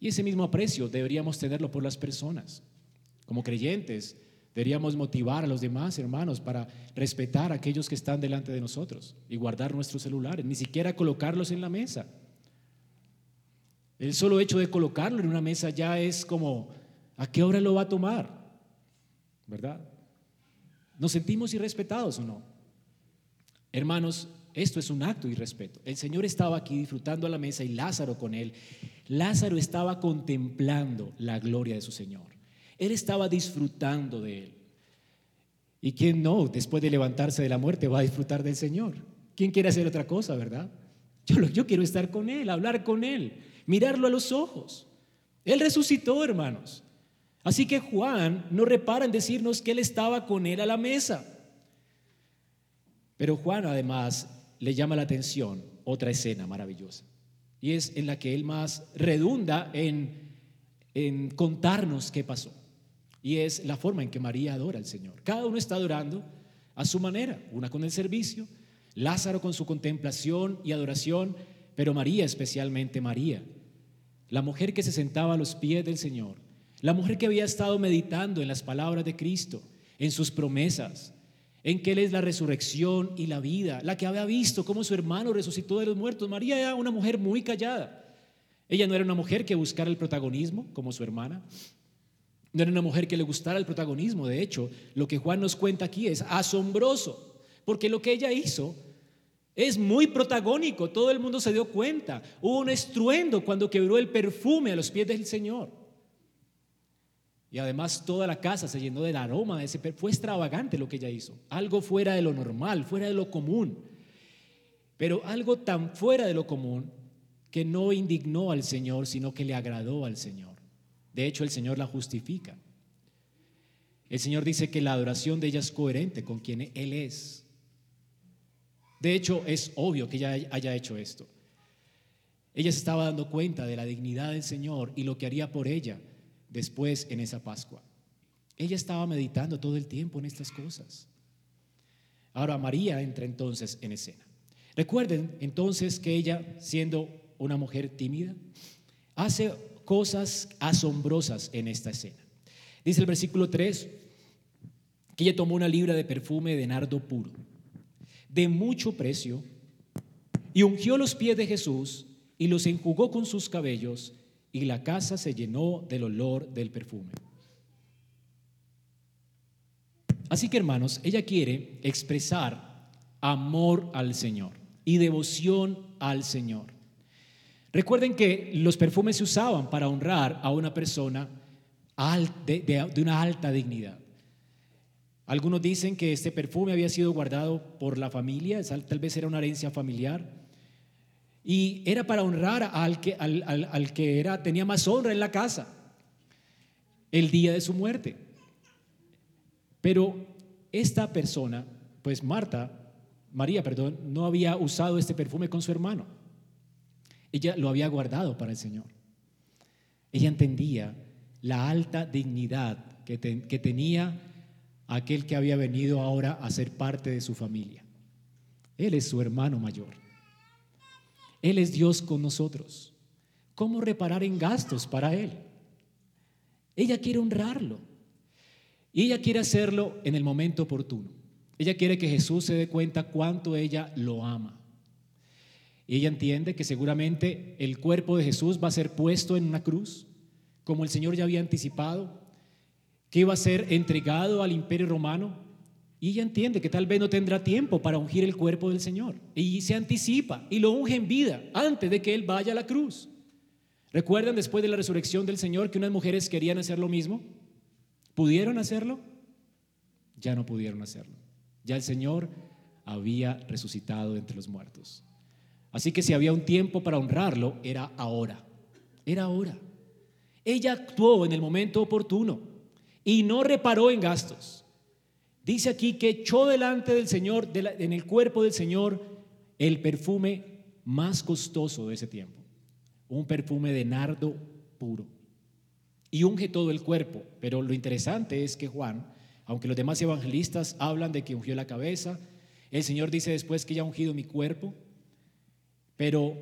A: Y ese mismo aprecio deberíamos tenerlo por las personas. Como creyentes, deberíamos motivar a los demás hermanos para respetar a aquellos que están delante de nosotros y guardar nuestros celulares, ni siquiera colocarlos en la mesa. El solo hecho de colocarlo en una mesa ya es como, ¿a qué hora lo va a tomar? ¿Verdad? ¿Nos sentimos irrespetados o no? Hermanos, esto es un acto de irrespeto. El Señor estaba aquí disfrutando a la mesa y Lázaro con él. Lázaro estaba contemplando la gloria de su Señor. Él estaba disfrutando de él. ¿Y quién no, después de levantarse de la muerte, va a disfrutar del Señor? ¿Quién quiere hacer otra cosa, verdad? Yo, yo quiero estar con Él, hablar con Él, mirarlo a los ojos. Él resucitó, hermanos. Así que Juan no repara en decirnos que Él estaba con Él a la mesa. Pero Juan además le llama la atención otra escena maravillosa. Y es en la que él más redunda en, en contarnos qué pasó. Y es la forma en que María adora al Señor. Cada uno está adorando a su manera, una con el servicio, Lázaro con su contemplación y adoración, pero María especialmente María, la mujer que se sentaba a los pies del Señor, la mujer que había estado meditando en las palabras de Cristo, en sus promesas, en que Él es la resurrección y la vida, la que había visto cómo su hermano resucitó de los muertos. María era una mujer muy callada. Ella no era una mujer que buscara el protagonismo como su hermana. No era una mujer que le gustara el protagonismo. De hecho, lo que Juan nos cuenta aquí es asombroso, porque lo que ella hizo es muy protagónico. Todo el mundo se dio cuenta. Hubo un estruendo cuando quebró el perfume a los pies del Señor. Y además toda la casa se llenó del aroma de ese. Fue extravagante lo que ella hizo. Algo fuera de lo normal, fuera de lo común. Pero algo tan fuera de lo común que no indignó al Señor, sino que le agradó al Señor. De hecho, el Señor la justifica. El Señor dice que la adoración de ella es coherente con quien Él es. De hecho, es obvio que ella haya hecho esto. Ella se estaba dando cuenta de la dignidad del Señor y lo que haría por ella después en esa Pascua. Ella estaba meditando todo el tiempo en estas cosas. Ahora María entra entonces en escena. Recuerden entonces que ella, siendo una mujer tímida, hace cosas asombrosas en esta escena. Dice el versículo 3 que ella tomó una libra de perfume de nardo puro, de mucho precio, y ungió los pies de Jesús y los enjugó con sus cabellos y la casa se llenó del olor del perfume. Así que hermanos, ella quiere expresar amor al Señor y devoción al Señor. Recuerden que los perfumes se usaban para honrar a una persona de, una alta dignidad. Algunos dicen que este perfume había sido guardado por la familia, tal vez era una herencia familiar. Y era para honrar al que, al, que era, tenía más honra en la casa el día de su muerte. Pero esta persona, pues Marta, María, perdón, no había usado este perfume con su hermano. Ella lo había guardado para el Señor. Ella entendía la alta dignidad que, que tenía aquel que había venido ahora a ser parte de su familia. Él es su hermano mayor. Él es Dios con nosotros. ¿Cómo reparar en gastos para Él? Ella quiere honrarlo. Y ella quiere hacerlo en el momento oportuno. Ella quiere que Jesús se dé cuenta cuánto ella lo ama. Y ella entiende que seguramente el cuerpo de Jesús va a ser puesto en una cruz, como el Señor ya había anticipado, que iba a ser entregado al imperio romano y ella entiende que tal vez no tendrá tiempo para ungir el cuerpo del Señor. Y se anticipa y lo unge en vida antes de que Él vaya a la cruz. ¿Recuerdan después de la resurrección del Señor que unas mujeres querían hacer lo mismo? ¿Pudieron hacerlo? Ya no pudieron hacerlo. Ya el Señor había resucitado entre los muertos. Así que si había un tiempo para honrarlo, era ahora. Era ahora. Ella actuó en el momento oportuno y no reparó en gastos. Dice aquí que echó delante del Señor, en el cuerpo del Señor, el perfume más costoso de ese tiempo. Un perfume de nardo puro. Y unge todo el cuerpo. Pero lo interesante es que Juan, aunque los demás evangelistas hablan de que ungió la cabeza, El Señor dice después que ya ha ungido mi cuerpo, pero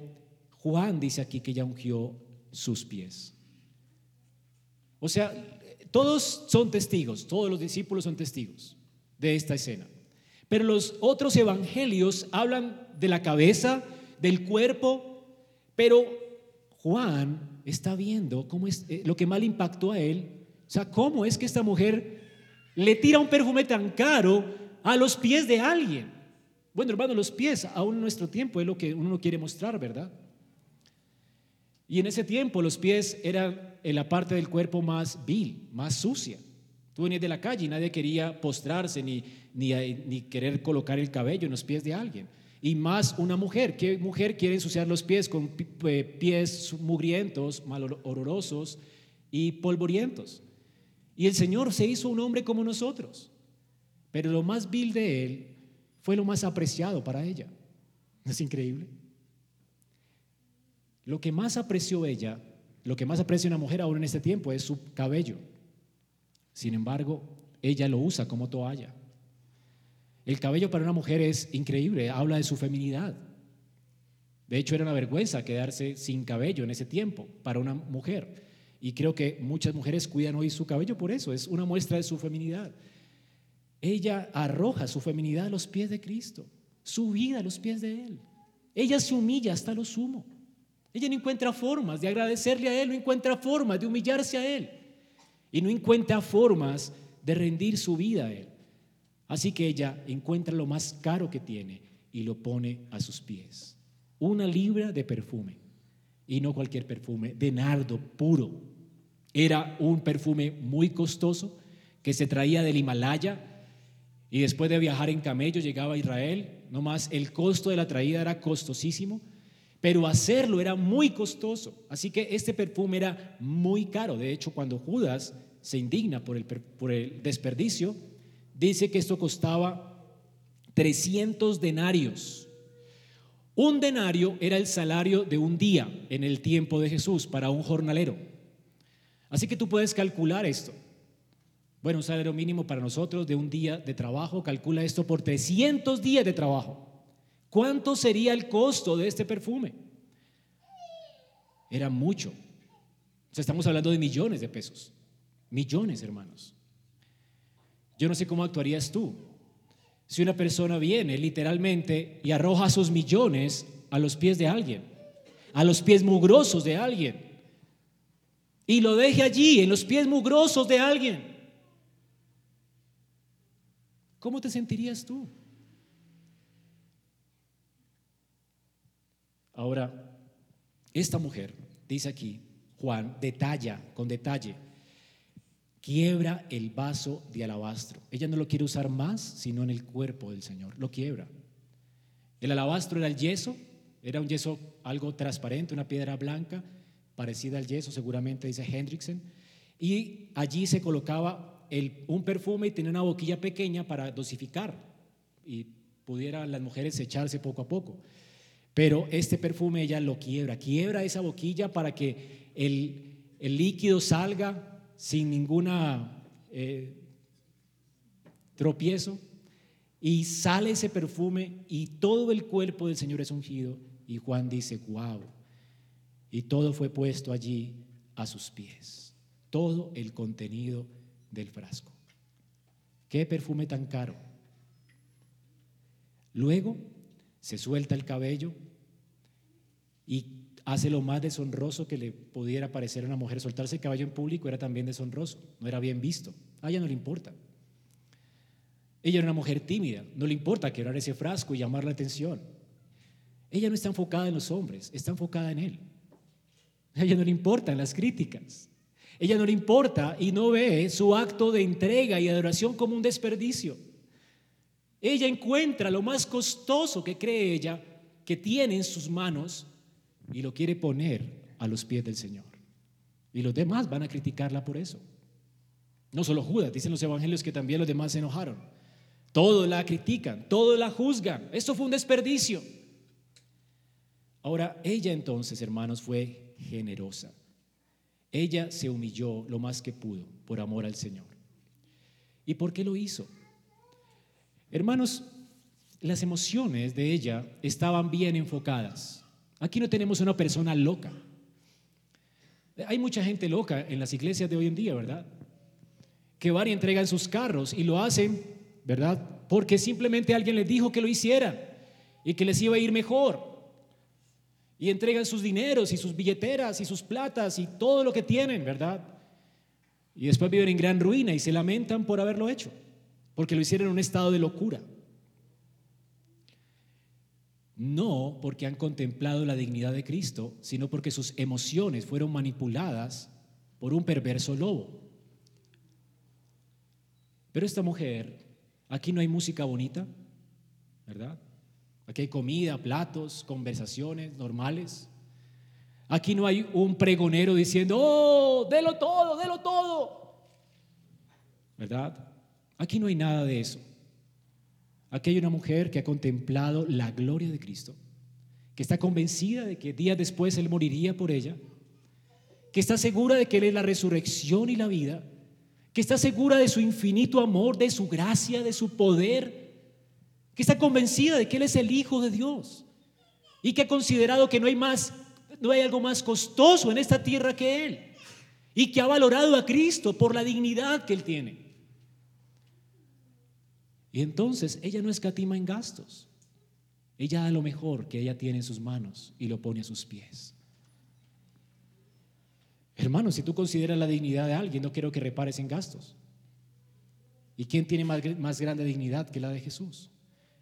A: Juan dice aquí que ya ungió sus pies. O sea, todos son testigos, todos los discípulos son testigos de esta escena. Pero los otros evangelios hablan de la cabeza, del cuerpo, pero Juan está viendo cómo es eh, lo que mal impactó a él. O sea, cómo es que esta mujer le tira un perfume tan caro a los pies de alguien. Bueno, hermano, los pies, aún en nuestro tiempo, es lo que uno quiere mostrar, ¿verdad? Y en ese tiempo los pies eran en la parte del cuerpo más vil, más sucia. Tú venías de la calle y nadie quería postrarse ni, ni, ni querer colocar el cabello en los pies de alguien. Y más una mujer. ¿Qué mujer quiere ensuciar los pies con pies mugrientos, malolorosos y polvorientos? Y el Señor se hizo un hombre como nosotros. Pero lo más vil de él fue lo más apreciado para ella. ¿Es increíble? Lo que más apreció ella, lo que más aprecia una mujer ahora en este tiempo es su cabello. Sin embargo, ella lo usa como toalla. El cabello para una mujer es increíble, habla de su feminidad. De hecho, era una vergüenza quedarse sin cabello en ese tiempo para una mujer. Y creo que muchas mujeres cuidan hoy su cabello por eso, es una muestra de su feminidad. Ella arroja su feminidad a los pies de Cristo, su vida a los pies de Él. Ella se humilla hasta lo sumo. Ella no encuentra formas de agradecerle a Él, no encuentra formas de humillarse a Él y no encuentra formas de rendir su vida a Él. Así que ella encuentra lo más caro que tiene y lo pone a sus pies. Una libra de perfume y no cualquier perfume, de nardo puro. Era un perfume muy costoso que se traía del Himalaya y después de viajar en camello llegaba a Israel, no más el costo de la traída era costosísimo, pero hacerlo era muy costoso. Así que este perfume era muy caro. De hecho, cuando Judas se indigna por el, por el desperdicio, dice que esto costaba 300 denarios. Un denario era el salario de un día en el tiempo de Jesús para un jornalero. Así que tú puedes calcular esto. Bueno, un salario mínimo para nosotros de un día de trabajo, calcula esto por 300 días de trabajo. ¿Cuánto sería el costo de este perfume? Era mucho. Estamos hablando de millones de pesos. Millones, hermanos. Yo no sé cómo actuarías tú. Si una persona viene literalmente y arroja sus millones a los pies de alguien, a los pies mugrosos de alguien, y lo deje allí, en los pies mugrosos de alguien, ¿Cómo te sentirías tú? Ahora, esta mujer, dice aquí, Juan, detalla, con detalle, quiebra el vaso de alabastro. Ella no lo quiere usar más, sino en el cuerpo del Señor. Lo quiebra. El alabastro era el yeso, era un yeso algo transparente, una piedra blanca, parecida al yeso, seguramente dice Hendrickson. Y allí se colocaba un perfume y tenía una boquilla pequeña para dosificar y pudieran las mujeres echarse poco a poco. Pero este perfume ella lo quiebra, quiebra esa boquilla para que el, líquido salga sin ninguna eh, tropiezo y sale ese perfume y todo el cuerpo del Señor es ungido y Juan dice, wow, y todo fue puesto allí a sus pies, todo el contenido del frasco. Qué perfume tan caro. Luego se suelta el cabello y hace lo más deshonroso que le pudiera parecer a una mujer. Soltarse el cabello en público era también deshonroso, no era bien visto. A ella no le importa. Ella era una mujer tímida, no le importa quebrar ese frasco y llamar la atención. Ella no está enfocada en los hombres, está enfocada en él. A ella no le importan las críticas. Ella no le importa y no ve su acto de entrega y adoración como un desperdicio. Ella encuentra lo más costoso que cree ella que tiene en sus manos y lo quiere poner a los pies del Señor. Y los demás van a criticarla por eso. No solo Judas, dicen los evangelios que también los demás se enojaron. Todos la critican, todos la juzgan. Esto fue un desperdicio. Ahora, ella entonces, hermanos, fue generosa. Ella se humilló lo más que pudo por amor al Señor. ¿Y por qué lo hizo? Hermanos, las emociones de ella estaban bien enfocadas. Aquí no tenemos una persona loca. Hay mucha gente loca en las iglesias de hoy en día, ¿verdad? Que van y entregan sus carros y lo hacen, ¿verdad? Porque simplemente alguien les dijo que lo hicieran y que les iba a ir mejor. Y entregan sus dineros y sus billeteras y sus platas y todo lo que tienen, ¿verdad? Y después viven en gran ruina y se lamentan por haberlo hecho, porque lo hicieron en un estado de locura. No porque han contemplado la dignidad de Cristo, sino porque sus emociones fueron manipuladas por un perverso lobo. Pero esta mujer, aquí no hay música bonita, ¿verdad? Aquí hay comida, platos, conversaciones normales. Aquí no hay un pregonero diciendo, oh, délo todo, délo todo. ¿Verdad? Aquí no hay nada de eso. Aquí hay una mujer que ha contemplado la gloria de Cristo, que está convencida de que días después Él moriría por ella, que está segura de que Él es la resurrección y la vida, que está segura de su infinito amor, de su gracia, de su poder, que está convencida de que Él es el Hijo de Dios y que ha considerado que no hay más, no hay algo más costoso en esta tierra que Él y que ha valorado a Cristo por la dignidad que Él tiene. Y entonces ella no escatima en gastos. Ella da lo mejor que ella tiene en sus manos y lo pone a sus pies. Hermano, si tú consideras la dignidad de alguien, no quiero que repares en gastos. ¿Y quién tiene más, más grande dignidad que la de Jesús?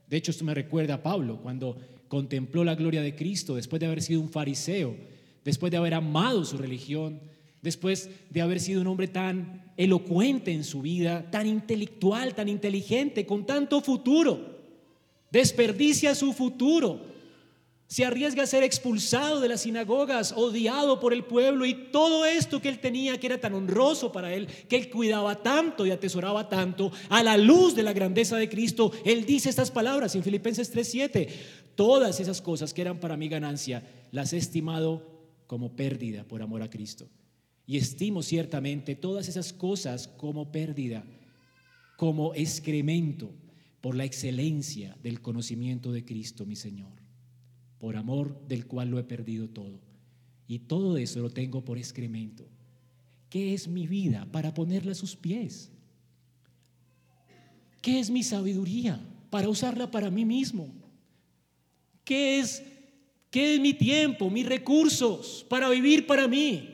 A: De hecho, esto me recuerda a Pablo cuando contempló la gloria de Cristo después de haber sido un fariseo, después de haber amado su religión, después de haber sido un hombre tan elocuente en su vida, tan intelectual, tan inteligente, con tanto futuro. Desperdicia su futuro. Se arriesga a ser expulsado de las sinagogas, odiado por el pueblo y todo esto que él tenía, que era tan honroso para él, que él cuidaba tanto y atesoraba tanto, a la luz de la grandeza de Cristo, él dice estas palabras en Filipenses 3:7, todas esas cosas que eran para mi ganancia, las he estimado como pérdida por amor a Cristo. Y estimo ciertamente todas esas cosas como pérdida, como excremento, por la excelencia del conocimiento de Cristo, mi Señor, por amor del cual lo he perdido todo. Y todo eso lo tengo por excremento. ¿Qué es mi vida para ponerla a sus pies? ¿Qué es mi sabiduría para usarla para mí mismo? ¿Qué es, qué es mi tiempo, mis recursos para vivir para mí?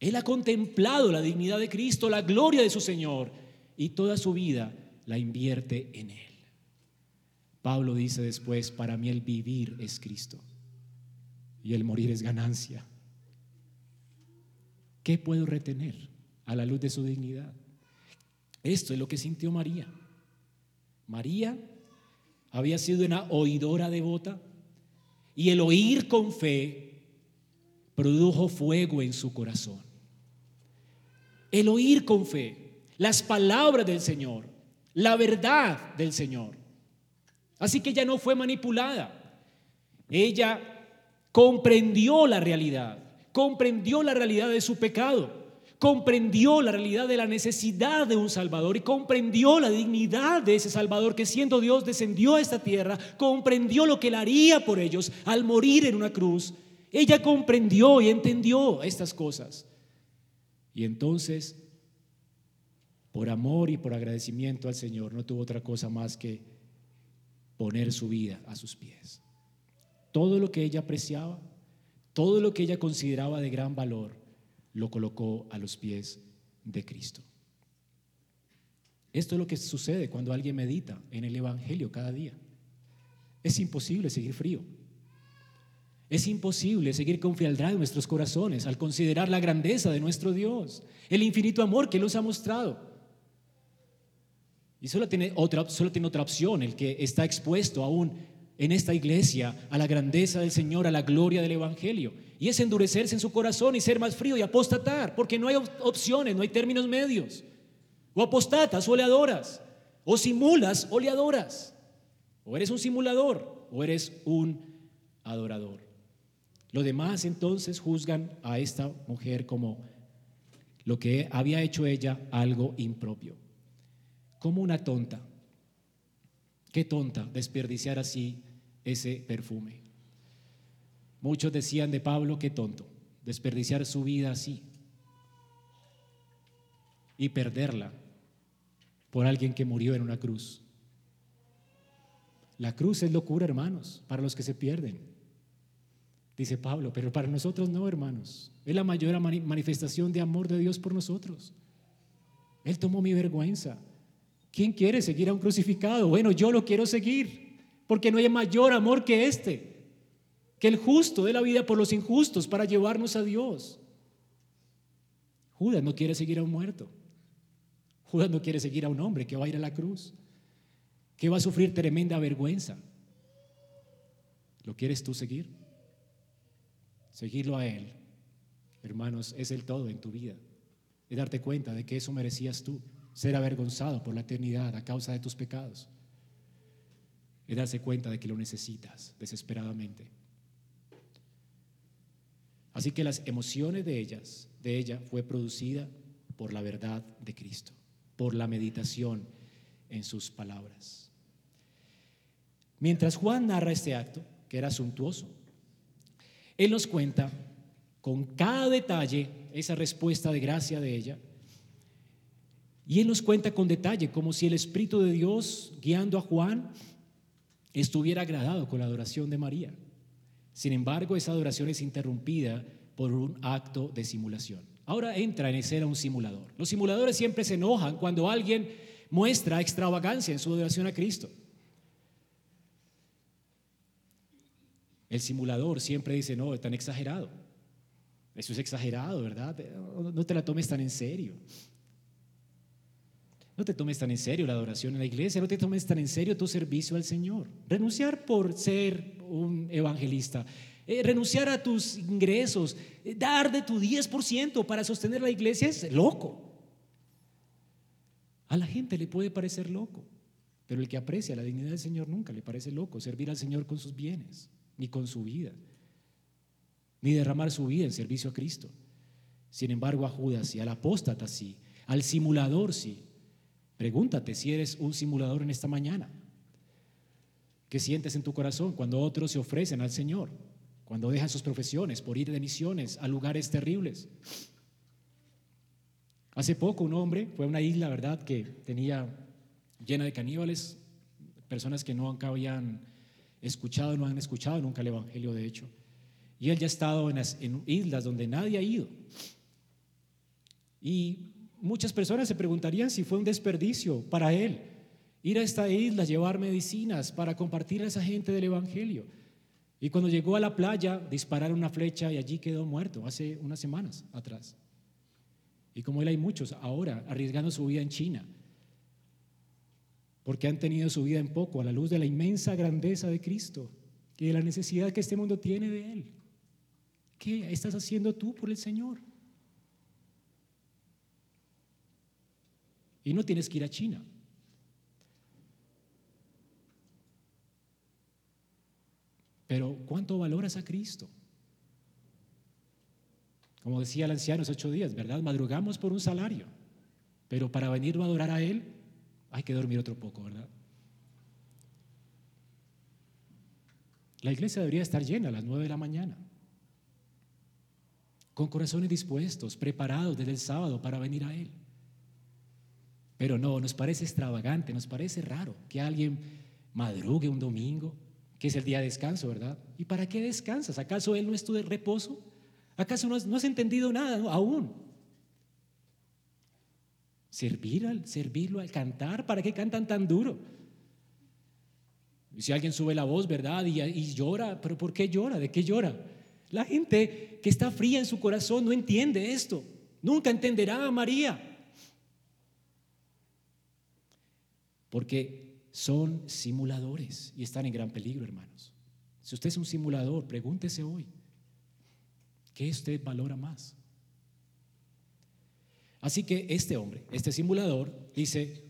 A: Él ha contemplado la dignidad de Cristo, la gloria de su Señor, y toda su vida la invierte en Él. Pablo dice después, para mí el vivir es Cristo y el morir es ganancia. ¿Qué puedo retener a la luz de su dignidad? Esto es lo que sintió María. María había sido una oidora devota y el oír con fe produjo fuego en su corazón el oír con fe las palabras del Señor, la verdad del Señor. Así que ella no fue manipulada. Ella comprendió la realidad, comprendió la realidad de su pecado, comprendió la realidad de la necesidad de un Salvador y comprendió la dignidad de ese Salvador que siendo Dios descendió a esta tierra, comprendió lo que él haría por ellos al morir en una cruz. Ella comprendió y entendió estas cosas. Y entonces, por amor y por agradecimiento al Señor, no tuvo otra cosa más que poner su vida a sus pies. Todo lo que ella apreciaba, todo lo que ella consideraba de gran valor, lo colocó a los pies de Cristo. Esto es lo que sucede cuando alguien medita en el Evangelio cada día. Es imposible seguir frío. Es imposible seguir con frialdad nuestros corazones al considerar la grandeza de nuestro Dios, el infinito amor que nos ha mostrado. Y solo tiene, otra, solo tiene otra opción, el que está expuesto aún en esta iglesia a la grandeza del Señor, a la gloria del Evangelio. Y es endurecerse en su corazón y ser más frío y apostatar, porque no hay opciones, no hay términos medios. O apostatas o le adoras, o simulas o le adoras. O eres un simulador o eres un adorador. Los demás entonces juzgan a esta mujer como lo que había hecho ella algo impropio, como una tonta. Qué tonta desperdiciar así ese perfume. Muchos decían de Pablo, qué tonto, desperdiciar su vida así y perderla por alguien que murió en una cruz. La cruz es locura, hermanos, para los que se pierden. Dice Pablo, pero para nosotros no, hermanos. Es la mayor manifestación de amor de Dios por nosotros. Él tomó mi vergüenza. ¿Quién quiere seguir a un crucificado? Bueno, yo lo quiero seguir, porque no hay mayor amor que este, que el justo de la vida por los injustos para llevarnos a Dios. Judas no quiere seguir a un muerto. Judas no quiere seguir a un hombre que va a ir a la cruz, que va a sufrir tremenda vergüenza. ¿Lo quieres tú seguir? Seguirlo a Él, hermanos, es el todo en tu vida. Y darte cuenta de que eso merecías tú ser avergonzado por la eternidad a causa de tus pecados. Y darse cuenta de que lo necesitas desesperadamente. Así que las emociones de ellas, de ella, fue producida por la verdad de Cristo, por la meditación en sus palabras. Mientras Juan narra este acto, que era suntuoso, él nos cuenta con cada detalle esa respuesta de gracia de ella y él nos cuenta con detalle, como si el Espíritu de Dios guiando a Juan estuviera agradado con la adoración de María. Sin embargo, esa adoración es interrumpida por un acto de simulación. Ahora entra en escena un simulador. Los simuladores siempre se enojan cuando alguien muestra extravagancia en su adoración a Cristo. El simulador siempre dice, no, es tan exagerado. Eso es exagerado, ¿verdad? No te la tomes tan en serio. No te tomes tan en serio la adoración en la iglesia, no te tomes tan en serio tu servicio al Señor. Renunciar por ser un evangelista, eh, renunciar a tus ingresos, eh, dar de tu 10% para sostener la iglesia es loco. A la gente le puede parecer loco, pero el que aprecia la dignidad del Señor nunca le parece loco servir al Señor con sus bienes, ni con su vida, ni derramar su vida en servicio a Cristo. Sin embargo, a Judas y al apóstata sí, al simulador sí, Pregúntate si eres un simulador en esta mañana. ¿Qué sientes en tu corazón cuando otros se ofrecen al Señor? Cuando dejan sus profesiones por ir de misiones a lugares terribles. Hace poco un hombre fue a una isla, ¿verdad?, que tenía llena de caníbales, personas que no habían escuchado, no han escuchado nunca el Evangelio, de hecho. Y él ya ha estado en, en islas donde nadie ha ido. Y muchas personas se preguntarían si fue un desperdicio para él ir a esta isla, llevar medicinas para compartir a esa gente del Evangelio. Y cuando llegó a la playa, dispararon una flecha y allí quedó muerto hace unas semanas atrás. Y como él hay muchos ahora arriesgando su vida en China, porque han tenido su vida en poco a la luz de la inmensa grandeza de Cristo y de la necesidad que este mundo tiene de Él. ¿Qué estás haciendo tú por el Señor? Y no tienes que ir a China. Pero ¿cuánto valoras a Cristo? Como decía el anciano hace ocho días, ¿verdad? Madrugamos por un salario, pero para venir a adorar a Él hay que dormir otro poco, ¿verdad? La iglesia debería estar llena a las nueve de la mañana, con corazones dispuestos, preparados desde el sábado para venir a Él. Pero no, nos parece extravagante, nos parece raro que alguien madrugue un domingo, que es el día de descanso, ¿verdad? ¿Y para qué descansas? ¿Acaso Él no es tu reposo? ¿Acaso no has, entendido nada aún? Servir al, servirlo al cantar, ¿para qué cantan tan duro? Y si alguien sube la voz, ¿verdad? Y, y llora, ¿pero por qué llora? ¿De qué llora? La gente que está fría en su corazón no entiende esto. Nunca entenderá a María. porque son simuladores y están en gran peligro, hermanos. Si usted es un simulador, pregúntese hoy, ¿qué usted valora más? Así que este hombre, este simulador, dice,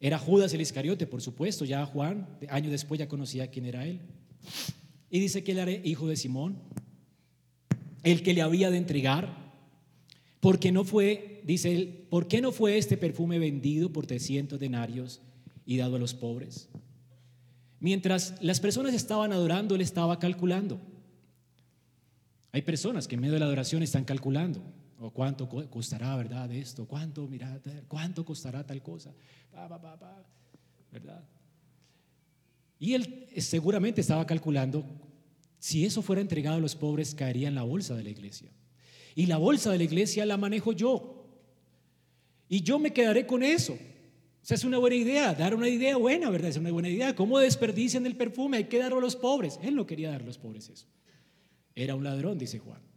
A: era Judas el Iscariote, por supuesto, ya Juan, años después ya conocía quién era él. Y dice que él era hijo de Simón, el que le había de entregar, porque no fue dice él, ¿por qué no fue este perfume vendido por 300 denarios y dado a los pobres? Mientras las personas estaban adorando, él estaba calculando. Hay personas que en medio de la adoración están calculando. O cuánto costará, ¿verdad? Esto, cuánto, mira, cuánto costará tal cosa. ¿Verdad? Y él seguramente estaba calculando, si eso fuera entregado a los pobres, caería en la bolsa de la iglesia. Y la bolsa de la iglesia la manejo yo. Y yo me quedaré con eso. O sea, es una buena idea, dar una idea buena, ¿verdad? Es una buena idea. ¿Cómo desperdician el perfume? Hay que darlo a los pobres. Él no quería dar a los pobres eso. Era un ladrón, dice Juan.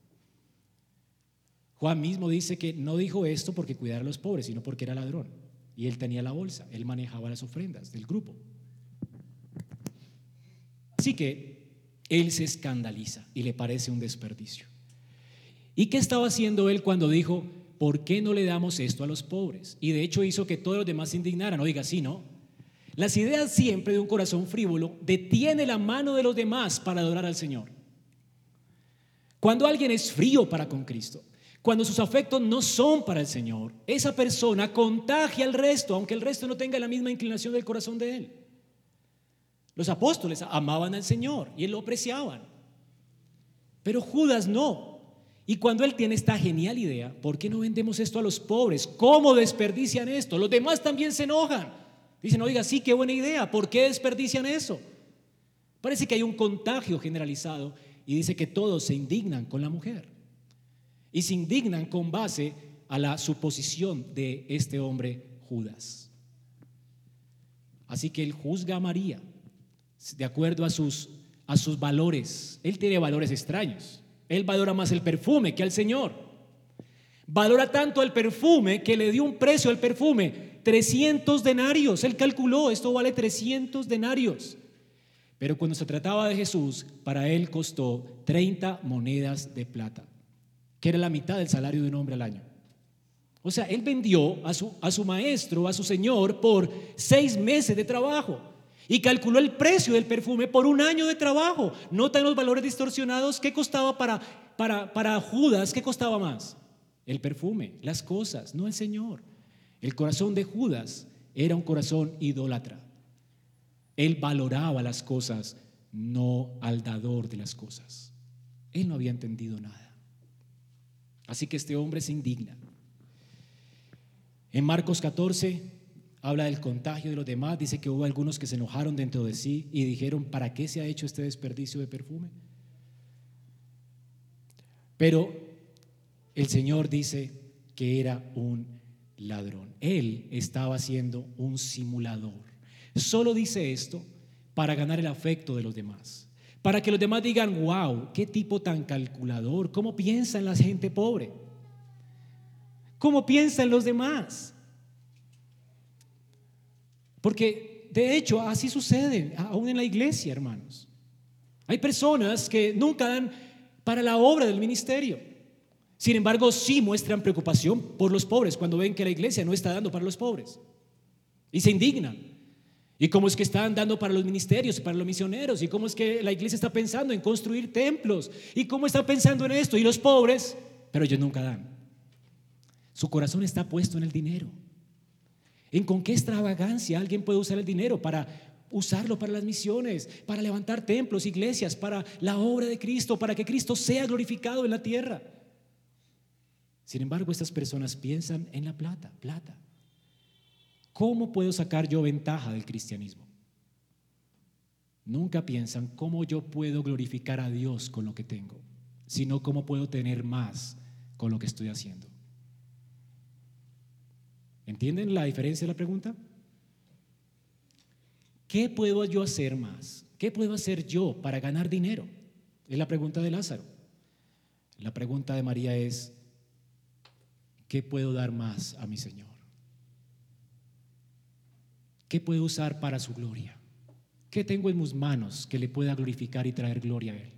A: Juan mismo dice que no dijo esto porque cuidara a los pobres, sino porque era ladrón. Y él tenía la bolsa, él manejaba las ofrendas del grupo. Así que él se escandaliza y le parece un desperdicio. ¿Y qué estaba haciendo él cuando dijo, ¿por qué no le damos esto a los pobres? Y de hecho hizo que todos los demás se indignaran. Oiga, sí, ¿no? Las ideas siempre de un corazón frívolo detiene la mano de los demás para adorar al Señor. Cuando alguien es frío para con Cristo, cuando sus afectos no son para el Señor, esa persona contagia al resto, aunque el resto no tenga la misma inclinación del corazón de él. Los apóstoles amaban al Señor y él lo apreciaban. Pero Judas no. Y cuando él tiene esta genial idea, ¿por qué no vendemos esto a los pobres? ¿Cómo desperdician esto? Los demás también se enojan. Dicen, oiga, sí, qué buena idea. ¿Por qué desperdician eso? Parece que hay un contagio generalizado y dice que todos se indignan con la mujer. Y se indignan con base a la suposición de este hombre Judas. Así que él juzga a María de acuerdo a sus, a sus valores. Él tiene valores extraños. Él valora más el perfume que al Señor. Valora tanto el perfume que le dio un precio al perfume, 300 denarios. Él calculó, esto vale 300 denarios. Pero cuando se trataba de Jesús, para él costó 30 monedas de plata, que era la mitad del salario de un hombre al año. O sea, él vendió a su, a su maestro, a su señor, por seis meses de trabajo y calculó el precio del perfume por un año de trabajo. Notan los valores distorsionados. ¿Qué costaba para, para, para Judas? ¿Qué costaba más? El perfume, las cosas, no el Señor. El corazón de Judas era un corazón idólatra. Él valoraba las cosas, no al dador de las cosas. Él no había entendido nada. Así que este hombre se indigna. En Marcos 14, habla del contagio de los demás, dice que hubo algunos que se enojaron dentro de sí y dijeron, ¿para qué se ha hecho este desperdicio de perfume? Pero el Señor dice que era un ladrón. Él estaba siendo un simulador. Solo dice esto para ganar el afecto de los demás. Para que los demás digan, wow, qué tipo tan calculador, cómo piensa en la gente pobre, cómo piensa en los demás. Porque de hecho así sucede aún en la iglesia, hermanos. Hay personas que nunca dan para la obra del ministerio. Sin embargo, sí muestran preocupación por los pobres cuando ven que la iglesia no está dando para los pobres. Y se indignan. ¿Y cómo es que están dando para los ministerios, para los misioneros? ¿Y cómo es que la iglesia está pensando en construir templos? ¿Y cómo está pensando en esto? Y los pobres, pero ellos nunca dan. Su corazón está puesto en el dinero. ¿En con qué extravagancia alguien puede usar el dinero para usarlo para las misiones, para levantar templos, iglesias, para la obra de Cristo, para que Cristo sea glorificado en la tierra? Sin embargo, estas personas piensan en la plata, plata. ¿Cómo puedo sacar yo ventaja del cristianismo? Nunca piensan cómo yo puedo glorificar a Dios con lo que tengo, sino cómo puedo tener más con lo que estoy haciendo. ¿Entienden la diferencia de la pregunta? ¿Qué puedo yo hacer más? ¿Qué puedo hacer yo para ganar dinero? Es la pregunta de Lázaro. La pregunta de María es, ¿qué puedo dar más a mi Señor? ¿Qué puedo usar para su gloria? ¿Qué tengo en mis manos que le pueda glorificar y traer gloria a Él?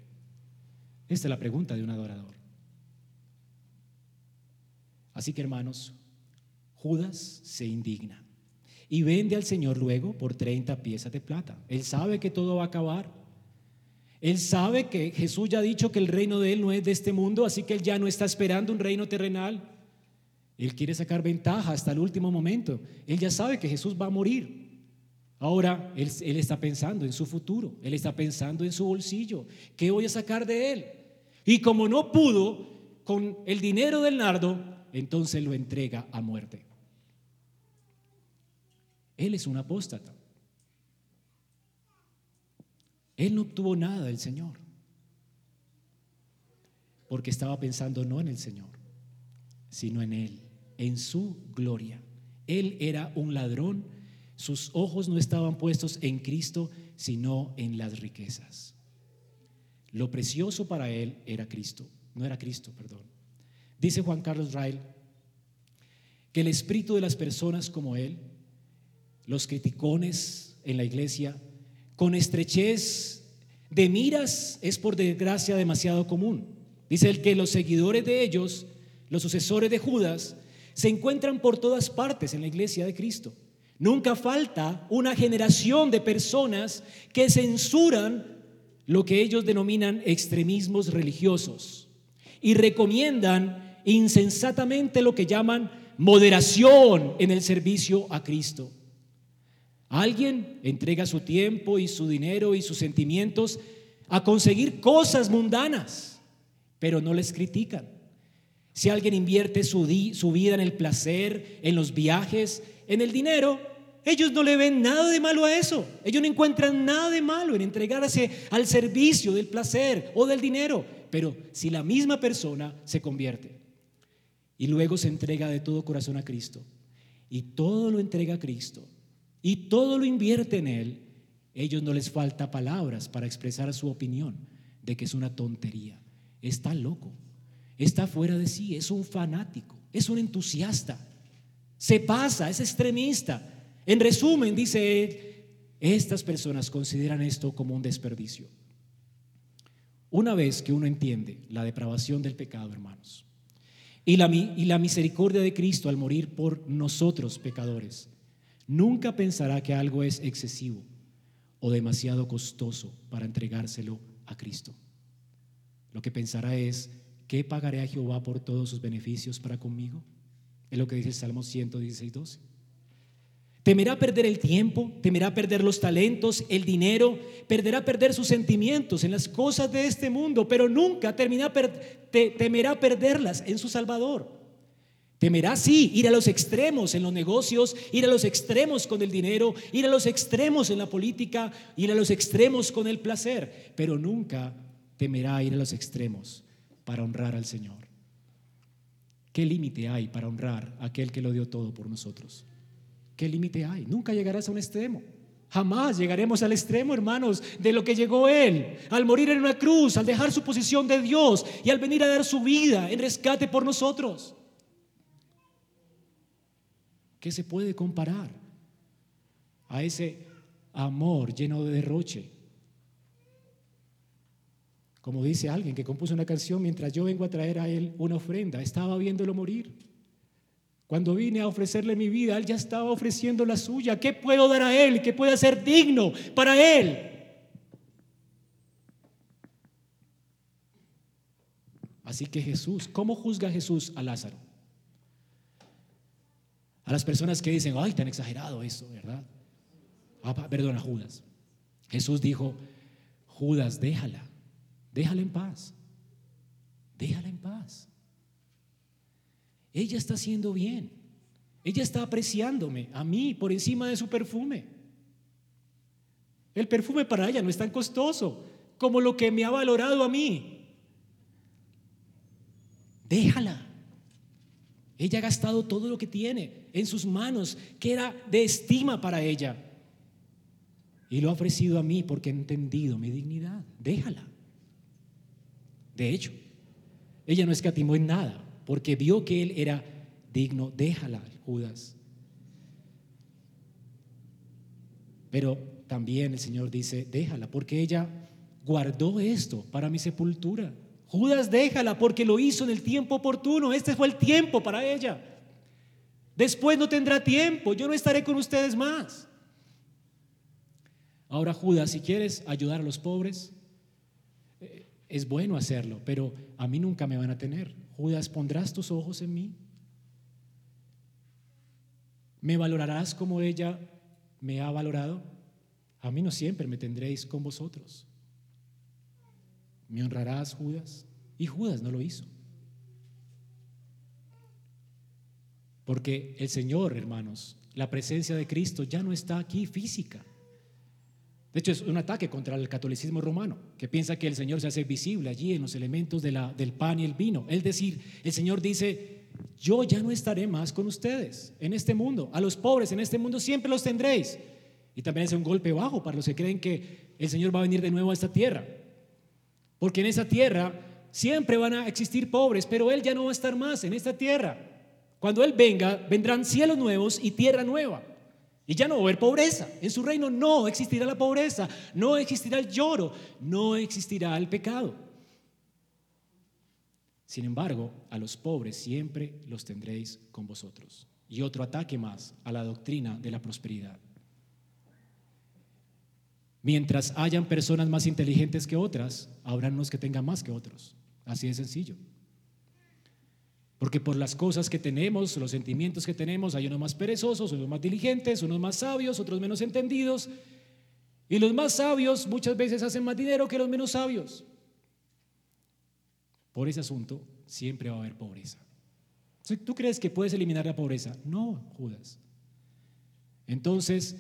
A: Esta es la pregunta de un adorador. Así que hermanos, Judas se indigna y vende al Señor luego por 30 piezas de plata. Él sabe que todo va a acabar. Él sabe que Jesús ya ha dicho que el reino de Él no es de este mundo, así que Él ya no está esperando un reino terrenal. Él quiere sacar ventaja hasta el último momento. Él ya sabe que Jesús va a morir. Ahora él, está pensando en su futuro, él está pensando en su bolsillo. ¿Qué voy a sacar de él? Y como no pudo con el dinero del nardo, entonces lo entrega a muerte. Él es un apóstata. Él no obtuvo nada del Señor, porque estaba pensando no en el Señor, sino en Él, en su gloria. Él era un ladrón, sus ojos no estaban puestos en Cristo, sino en las riquezas. Lo precioso para Él era Cristo, no era Cristo, perdón. Dice Juan Carlos Rail que el espíritu de las personas como Él, los criticones en la iglesia, con estrechez de miras es por desgracia demasiado común. Dice el que los seguidores de ellos, los sucesores de Judas, se encuentran por todas partes en la iglesia de Cristo. Nunca falta una generación de personas que censuran lo que ellos denominan extremismos religiosos y recomiendan insensatamente lo que llaman moderación en el servicio a Cristo. Alguien entrega su tiempo y su dinero y sus sentimientos a conseguir cosas mundanas, pero no les critican. Si alguien invierte su, su, vida en el placer, en los viajes, en el dinero, ellos no le ven nada de malo a eso. Ellos no encuentran nada de malo en entregarse al servicio del placer o del dinero. Pero si la misma persona se convierte y luego se entrega de todo corazón a Cristo y todo lo entrega a Cristo, y todo lo invierte en él, ellos no les falta palabras para expresar su opinión de que es una tontería. Está loco, está fuera de sí, es un fanático, es un entusiasta, se pasa, es extremista. En resumen, dice él, estas personas consideran esto como un desperdicio. Una vez que uno entiende la depravación del pecado, hermanos, y la, misericordia de Cristo al morir por nosotros pecadores, Nunca pensará que algo es excesivo o demasiado costoso para entregárselo a Cristo. Lo que pensará es, ¿qué pagaré a Jehová por todos sus beneficios para conmigo? Es lo que dice el Salmo 116, 12. Temerá perder el tiempo, temerá perder los talentos, el dinero, perderá perder sus sentimientos en las cosas de este mundo, pero nunca temerá perderlas en su Salvador. Temerá, sí, ir a los extremos en los negocios, ir a los extremos con el dinero, ir a los extremos en la política, ir a los extremos con el placer, pero nunca temerá ir a los extremos para honrar al Señor. ¿Qué límite hay para honrar a aquel que lo dio todo por nosotros? ¿Qué límite hay? Nunca llegarás a un extremo. Jamás llegaremos al extremo, hermanos, de lo que llegó Él, al morir en una cruz, al dejar su posición de Dios y al venir a dar su vida en rescate por nosotros. ¿Qué se puede comparar a ese amor lleno de derroche? Como dice alguien que compuso una canción, mientras yo vengo a traer a él una ofrenda, estaba viéndolo morir. Cuando vine a ofrecerle mi vida, él ya estaba ofreciendo la suya. ¿Qué puedo dar a él? ¿Qué puede ser digno para él? Así que Jesús, ¿cómo juzga Jesús a Lázaro? A las personas que dicen, ay, tan exagerado eso, ¿verdad? Ah, perdona, Judas. Jesús dijo, Judas, déjala, déjala en paz, déjala en paz. Ella está haciendo bien, ella está apreciándome a mí por encima de su perfume. El perfume para ella no es tan costoso como lo que me ha valorado a mí. Déjala. Ella ha gastado todo lo que tiene en sus manos, que era de estima para ella. Y lo ha ofrecido a mí porque ha entendido mi dignidad. Déjala. De hecho, ella no escatimó en nada porque vio que él era digno. Déjala, Judas. Pero también el Señor dice, déjala, porque ella guardó esto para mi sepultura. Judas déjala porque lo hizo en el tiempo oportuno. Este fue el tiempo para ella. Después no tendrá tiempo. Yo no estaré con ustedes más. Ahora Judas, si quieres ayudar a los pobres, eh, es bueno hacerlo, pero a mí nunca me van a tener. Judas, ¿pondrás tus ojos en mí? ¿Me valorarás como ella me ha valorado, a mí no siempre me tendréis con vosotros. ¿Me honrarás, Judas? Y Judas no lo hizo. Porque el Señor, hermanos, la presencia de Cristo ya no está aquí física. De hecho, es un ataque contra el catolicismo romano, que piensa que el Señor se hace visible allí en los elementos de la, del pan y el vino. Es decir, el Señor dice, yo ya no estaré más con ustedes en este mundo. A los pobres en este mundo siempre los tendréis. Y también es un golpe bajo para los que creen que el Señor va a venir de nuevo a esta tierra. Porque en esa tierra siempre van a existir pobres, pero Él ya no va a estar más en esta tierra. Cuando Él venga, vendrán cielos nuevos y tierra nueva. Y ya no va a haber pobreza. En su reino no existirá la pobreza, no existirá el lloro, no existirá el pecado. Sin embargo, a los pobres siempre los tendréis con vosotros. Y otro ataque más a la doctrina de la prosperidad. Mientras hayan personas más inteligentes que otras, habrá unos que tengan más que otros. Así de sencillo. Porque por las cosas que tenemos, los sentimientos que tenemos, hay unos más perezosos, unos más diligentes, unos más sabios, otros menos entendidos. Y los más sabios muchas veces hacen más dinero que los menos sabios. Por ese asunto siempre va a haber pobreza. ¿Tú crees que puedes eliminar la pobreza? No, Judas. Entonces,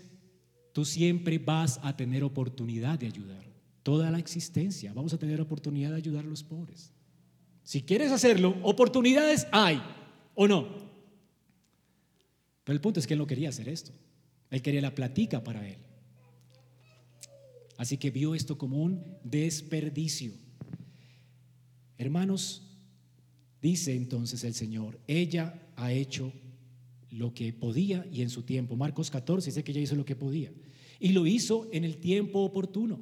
A: tú siempre vas a tener oportunidad de ayudar. Toda la existencia vamos a tener oportunidad de ayudar a los pobres. Si quieres hacerlo, oportunidades hay o no. Pero el punto es que él no quería hacer esto. Él quería la platica para él. Así que vio esto como un desperdicio. Hermanos, dice entonces el Señor, ella ha hecho lo que podía y en su tiempo. Marcos 14 dice que ella hizo lo que podía. Y lo hizo en el tiempo oportuno.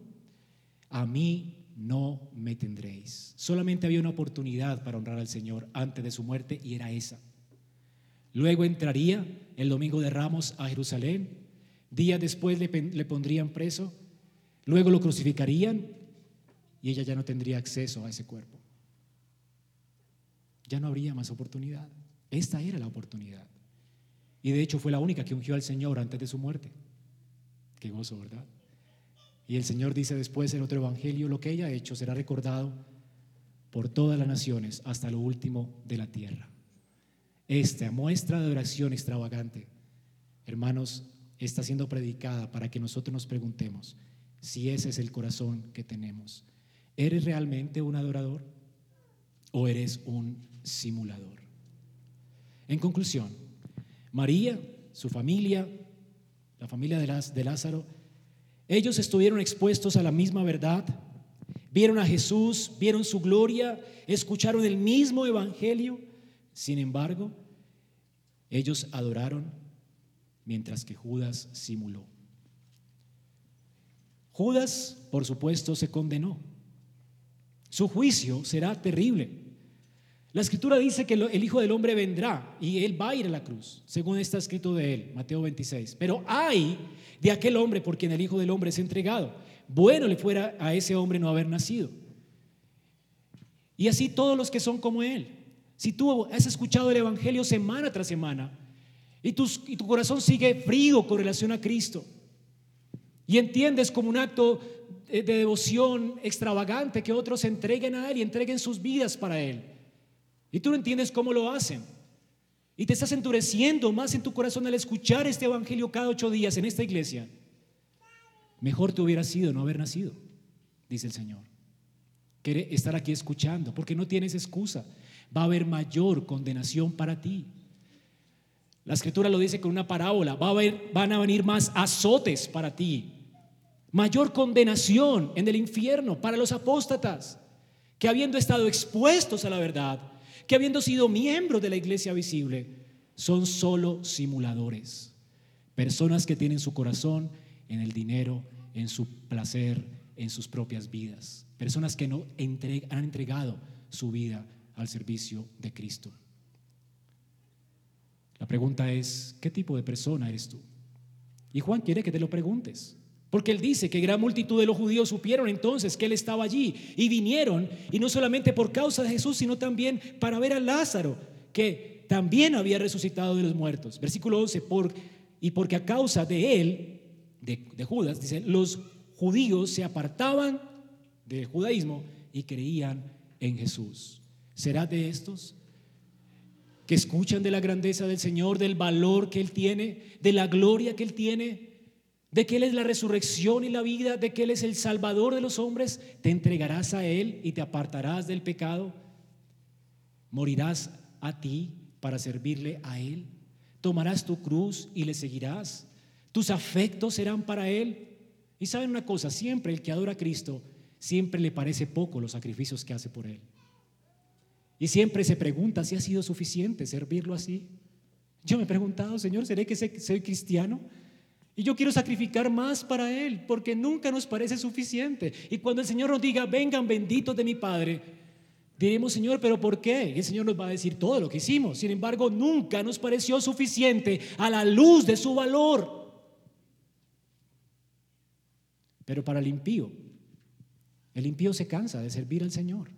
A: A mí no me tendréis. Solamente había una oportunidad para honrar al Señor antes de su muerte y era esa. Luego entraría el domingo de Ramos a Jerusalén. Días después le, le pondrían preso. Luego lo crucificarían y ella ya no tendría acceso a ese cuerpo. Ya no habría más oportunidad. Esta era la oportunidad. Y de hecho fue la única que ungió al Señor antes de su muerte. Qué gozo, ¿verdad? Y el Señor dice después en otro evangelio, lo que ella ha hecho será recordado por todas las naciones hasta lo último de la tierra. Esta muestra de oración extravagante, hermanos, está siendo predicada para que nosotros nos preguntemos si ese es el corazón que tenemos. ¿Eres realmente un adorador o eres un simulador? En conclusión, María, su familia, la familia de Lázaro, ellos estuvieron expuestos a la misma verdad, vieron a Jesús, vieron su gloria, escucharon el mismo evangelio. Sin embargo, ellos adoraron mientras que Judas simuló. Judas, por supuesto, se condenó. Su juicio será terrible. La escritura dice que el Hijo del Hombre vendrá y él va a ir a la cruz, según está escrito de él, Mateo 26. Pero hay de aquel hombre por quien el Hijo del Hombre es entregado. Bueno le fuera a ese hombre no haber nacido. Y así todos los que son como él. Si tú has escuchado el Evangelio semana tras semana y, tu corazón sigue frío con relación a Cristo y entiendes como un acto de devoción extravagante que otros entreguen a Él y entreguen sus vidas para Él y tú no entiendes cómo lo hacen. Y te estás endureciendo más en tu corazón al escuchar este evangelio cada ocho días en esta iglesia. Mejor te hubiera sido no haber nacido, dice el Señor. Quiere estar aquí escuchando, porque no tienes excusa. Va a haber mayor condenación para ti. La escritura lo dice con una parábola. Va a haber, van a venir más azotes para ti. Mayor condenación en el infierno para los apóstatas, que habiendo estado expuestos a la verdad, que habiendo sido miembros de la iglesia visible, son solo simuladores. Personas que tienen su corazón en el dinero, en su placer, en sus propias vidas. Personas que no han entregado su vida al servicio de Cristo. La pregunta es, ¿qué tipo de persona eres tú? Y Juan quiere que te lo preguntes. Porque él dice que gran multitud de los judíos supieron entonces que él estaba allí y vinieron, y no solamente por causa de Jesús, sino también para ver a Lázaro, que también había resucitado de los muertos. Versículo 11, por, y porque a causa de él de, Judas, dice, los judíos se apartaban del judaísmo y creían en Jesús. ¿Será de estos? que escuchan de la grandeza del Señor, del valor que Él tiene, de la gloria que Él tiene, de que Él es la resurrección y la vida, de que Él es el Salvador de los hombres, te entregarás a Él y te apartarás del pecado, morirás a ti para servirle a Él, tomarás tu cruz y le seguirás, tus afectos serán para Él. Y saben una cosa, siempre el que adora a Cristo, siempre le parece poco los sacrificios que hace por Él. Y siempre se pregunta si ha sido suficiente servirlo así. Yo me he preguntado, Señor, ¿seré que soy cristiano? Y yo quiero sacrificar más para Él, porque nunca nos parece suficiente. Y cuando el Señor nos diga, vengan benditos de mi Padre, diremos, Señor, ¿pero por qué? Y el Señor nos va a decir todo lo que hicimos. Sin embargo, nunca nos pareció suficiente a la luz de su valor. Pero para el impío, el impío se cansa de servir al Señor.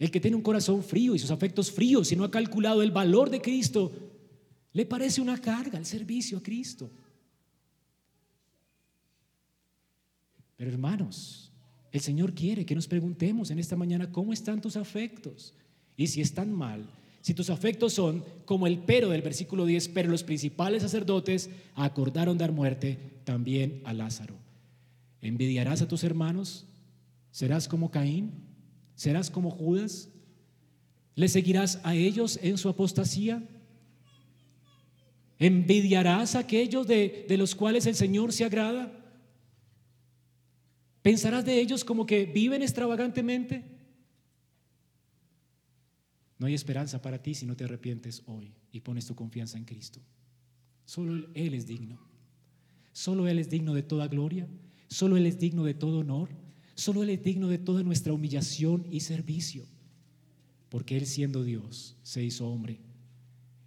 A: El que tiene un corazón frío y sus afectos fríos y no ha calculado el valor de Cristo, le parece una carga el servicio a Cristo. Pero hermanos, el Señor quiere que nos preguntemos en esta mañana cómo están tus afectos. Y si están mal, si tus afectos son como el pero del versículo 10, pero los principales sacerdotes acordaron dar muerte también a Lázaro. ¿Envidiarás a tus hermanos? ¿Serás como Caín? ¿Serás como Judas? ¿Le seguirás a ellos en su apostasía? ¿Envidiarás a aquellos de, de, los cuales el Señor se agrada? ¿Pensarás de ellos como que viven extravagantemente? No hay esperanza para ti si no te arrepientes hoy y pones tu confianza en Cristo. Solo Él es digno. Solo Él es digno de toda gloria. Solo Él es digno de todo honor. Solo Él es digno de toda nuestra humillación y servicio, porque Él siendo Dios se hizo hombre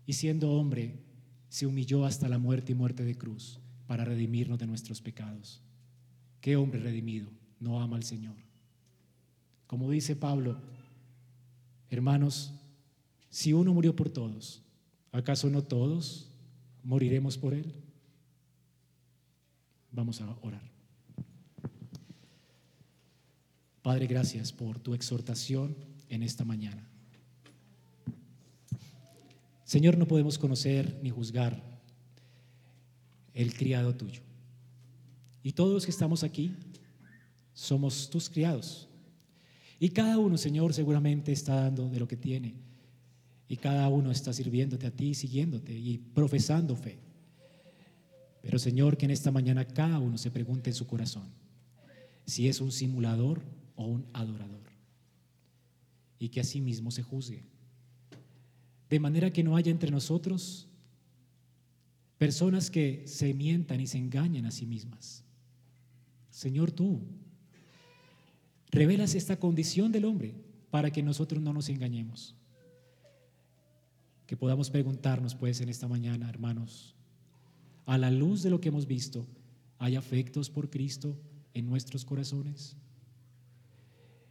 A: y siendo hombre se humilló hasta la muerte y muerte de cruz para redimirnos de nuestros pecados. ¿Qué hombre redimido no ama al Señor? Como dice Pablo, hermanos, si uno murió por todos, ¿acaso no todos moriremos por Él? Vamos a orar. Padre, gracias por tu exhortación en esta mañana. Señor, no podemos conocer ni juzgar el criado tuyo. Y todos los que estamos aquí somos tus criados. Y cada uno, Señor, seguramente está dando de lo que tiene. Y cada uno está sirviéndote a ti, siguiéndote y profesando fe. Pero Señor, que en esta mañana cada uno se pregunte en su corazón si es un simulador o un adorador. Y que mismo se juzgue. De manera que no haya entre nosotros personas que se mientan y se engañen a sí mismas. Señor, tú revelas esta condición del hombre para que nosotros no nos engañemos. Que podamos preguntarnos pues en esta mañana, hermanos, a la luz de lo que hemos visto, ¿hay afectos por Cristo en nuestros corazones?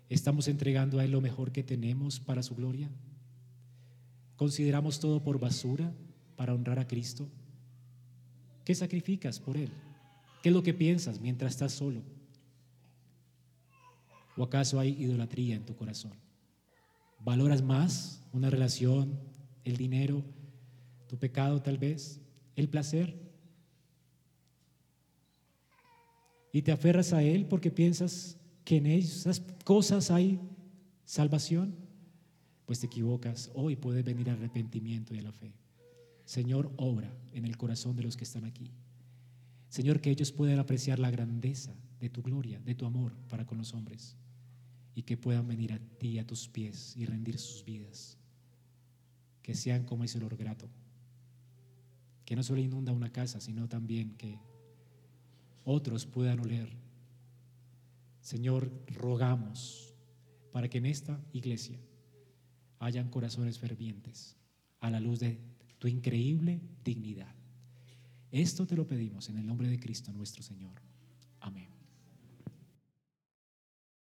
A: ¿Estamos entregando a Él lo mejor que tenemos para su gloria? ¿Consideramos todo por basura para honrar a Cristo? ¿Qué sacrificas por Él? ¿Qué es lo que piensas mientras estás solo? ¿O acaso hay idolatría en tu corazón? ¿Valoras más una relación, el dinero, tu pecado tal vez, el placer? Y te aferras a Él porque piensas que en esas cosas hay salvación, pues te equivocas. Hoy puede venir arrepentimiento y a la fe. Señor, obra en el corazón de los que están aquí. Señor, que ellos puedan apreciar la grandeza de tu gloria, de tu amor para con los hombres y que puedan venir a ti, a tus pies y rendir sus vidas. Que sean como ese olor grato. Que no solo inunda una casa, sino también que otros puedan oler Señor, rogamos para que en esta iglesia hayan corazones fervientes a la luz de tu increíble dignidad. Esto te lo pedimos en el nombre de Cristo nuestro Señor. Amén.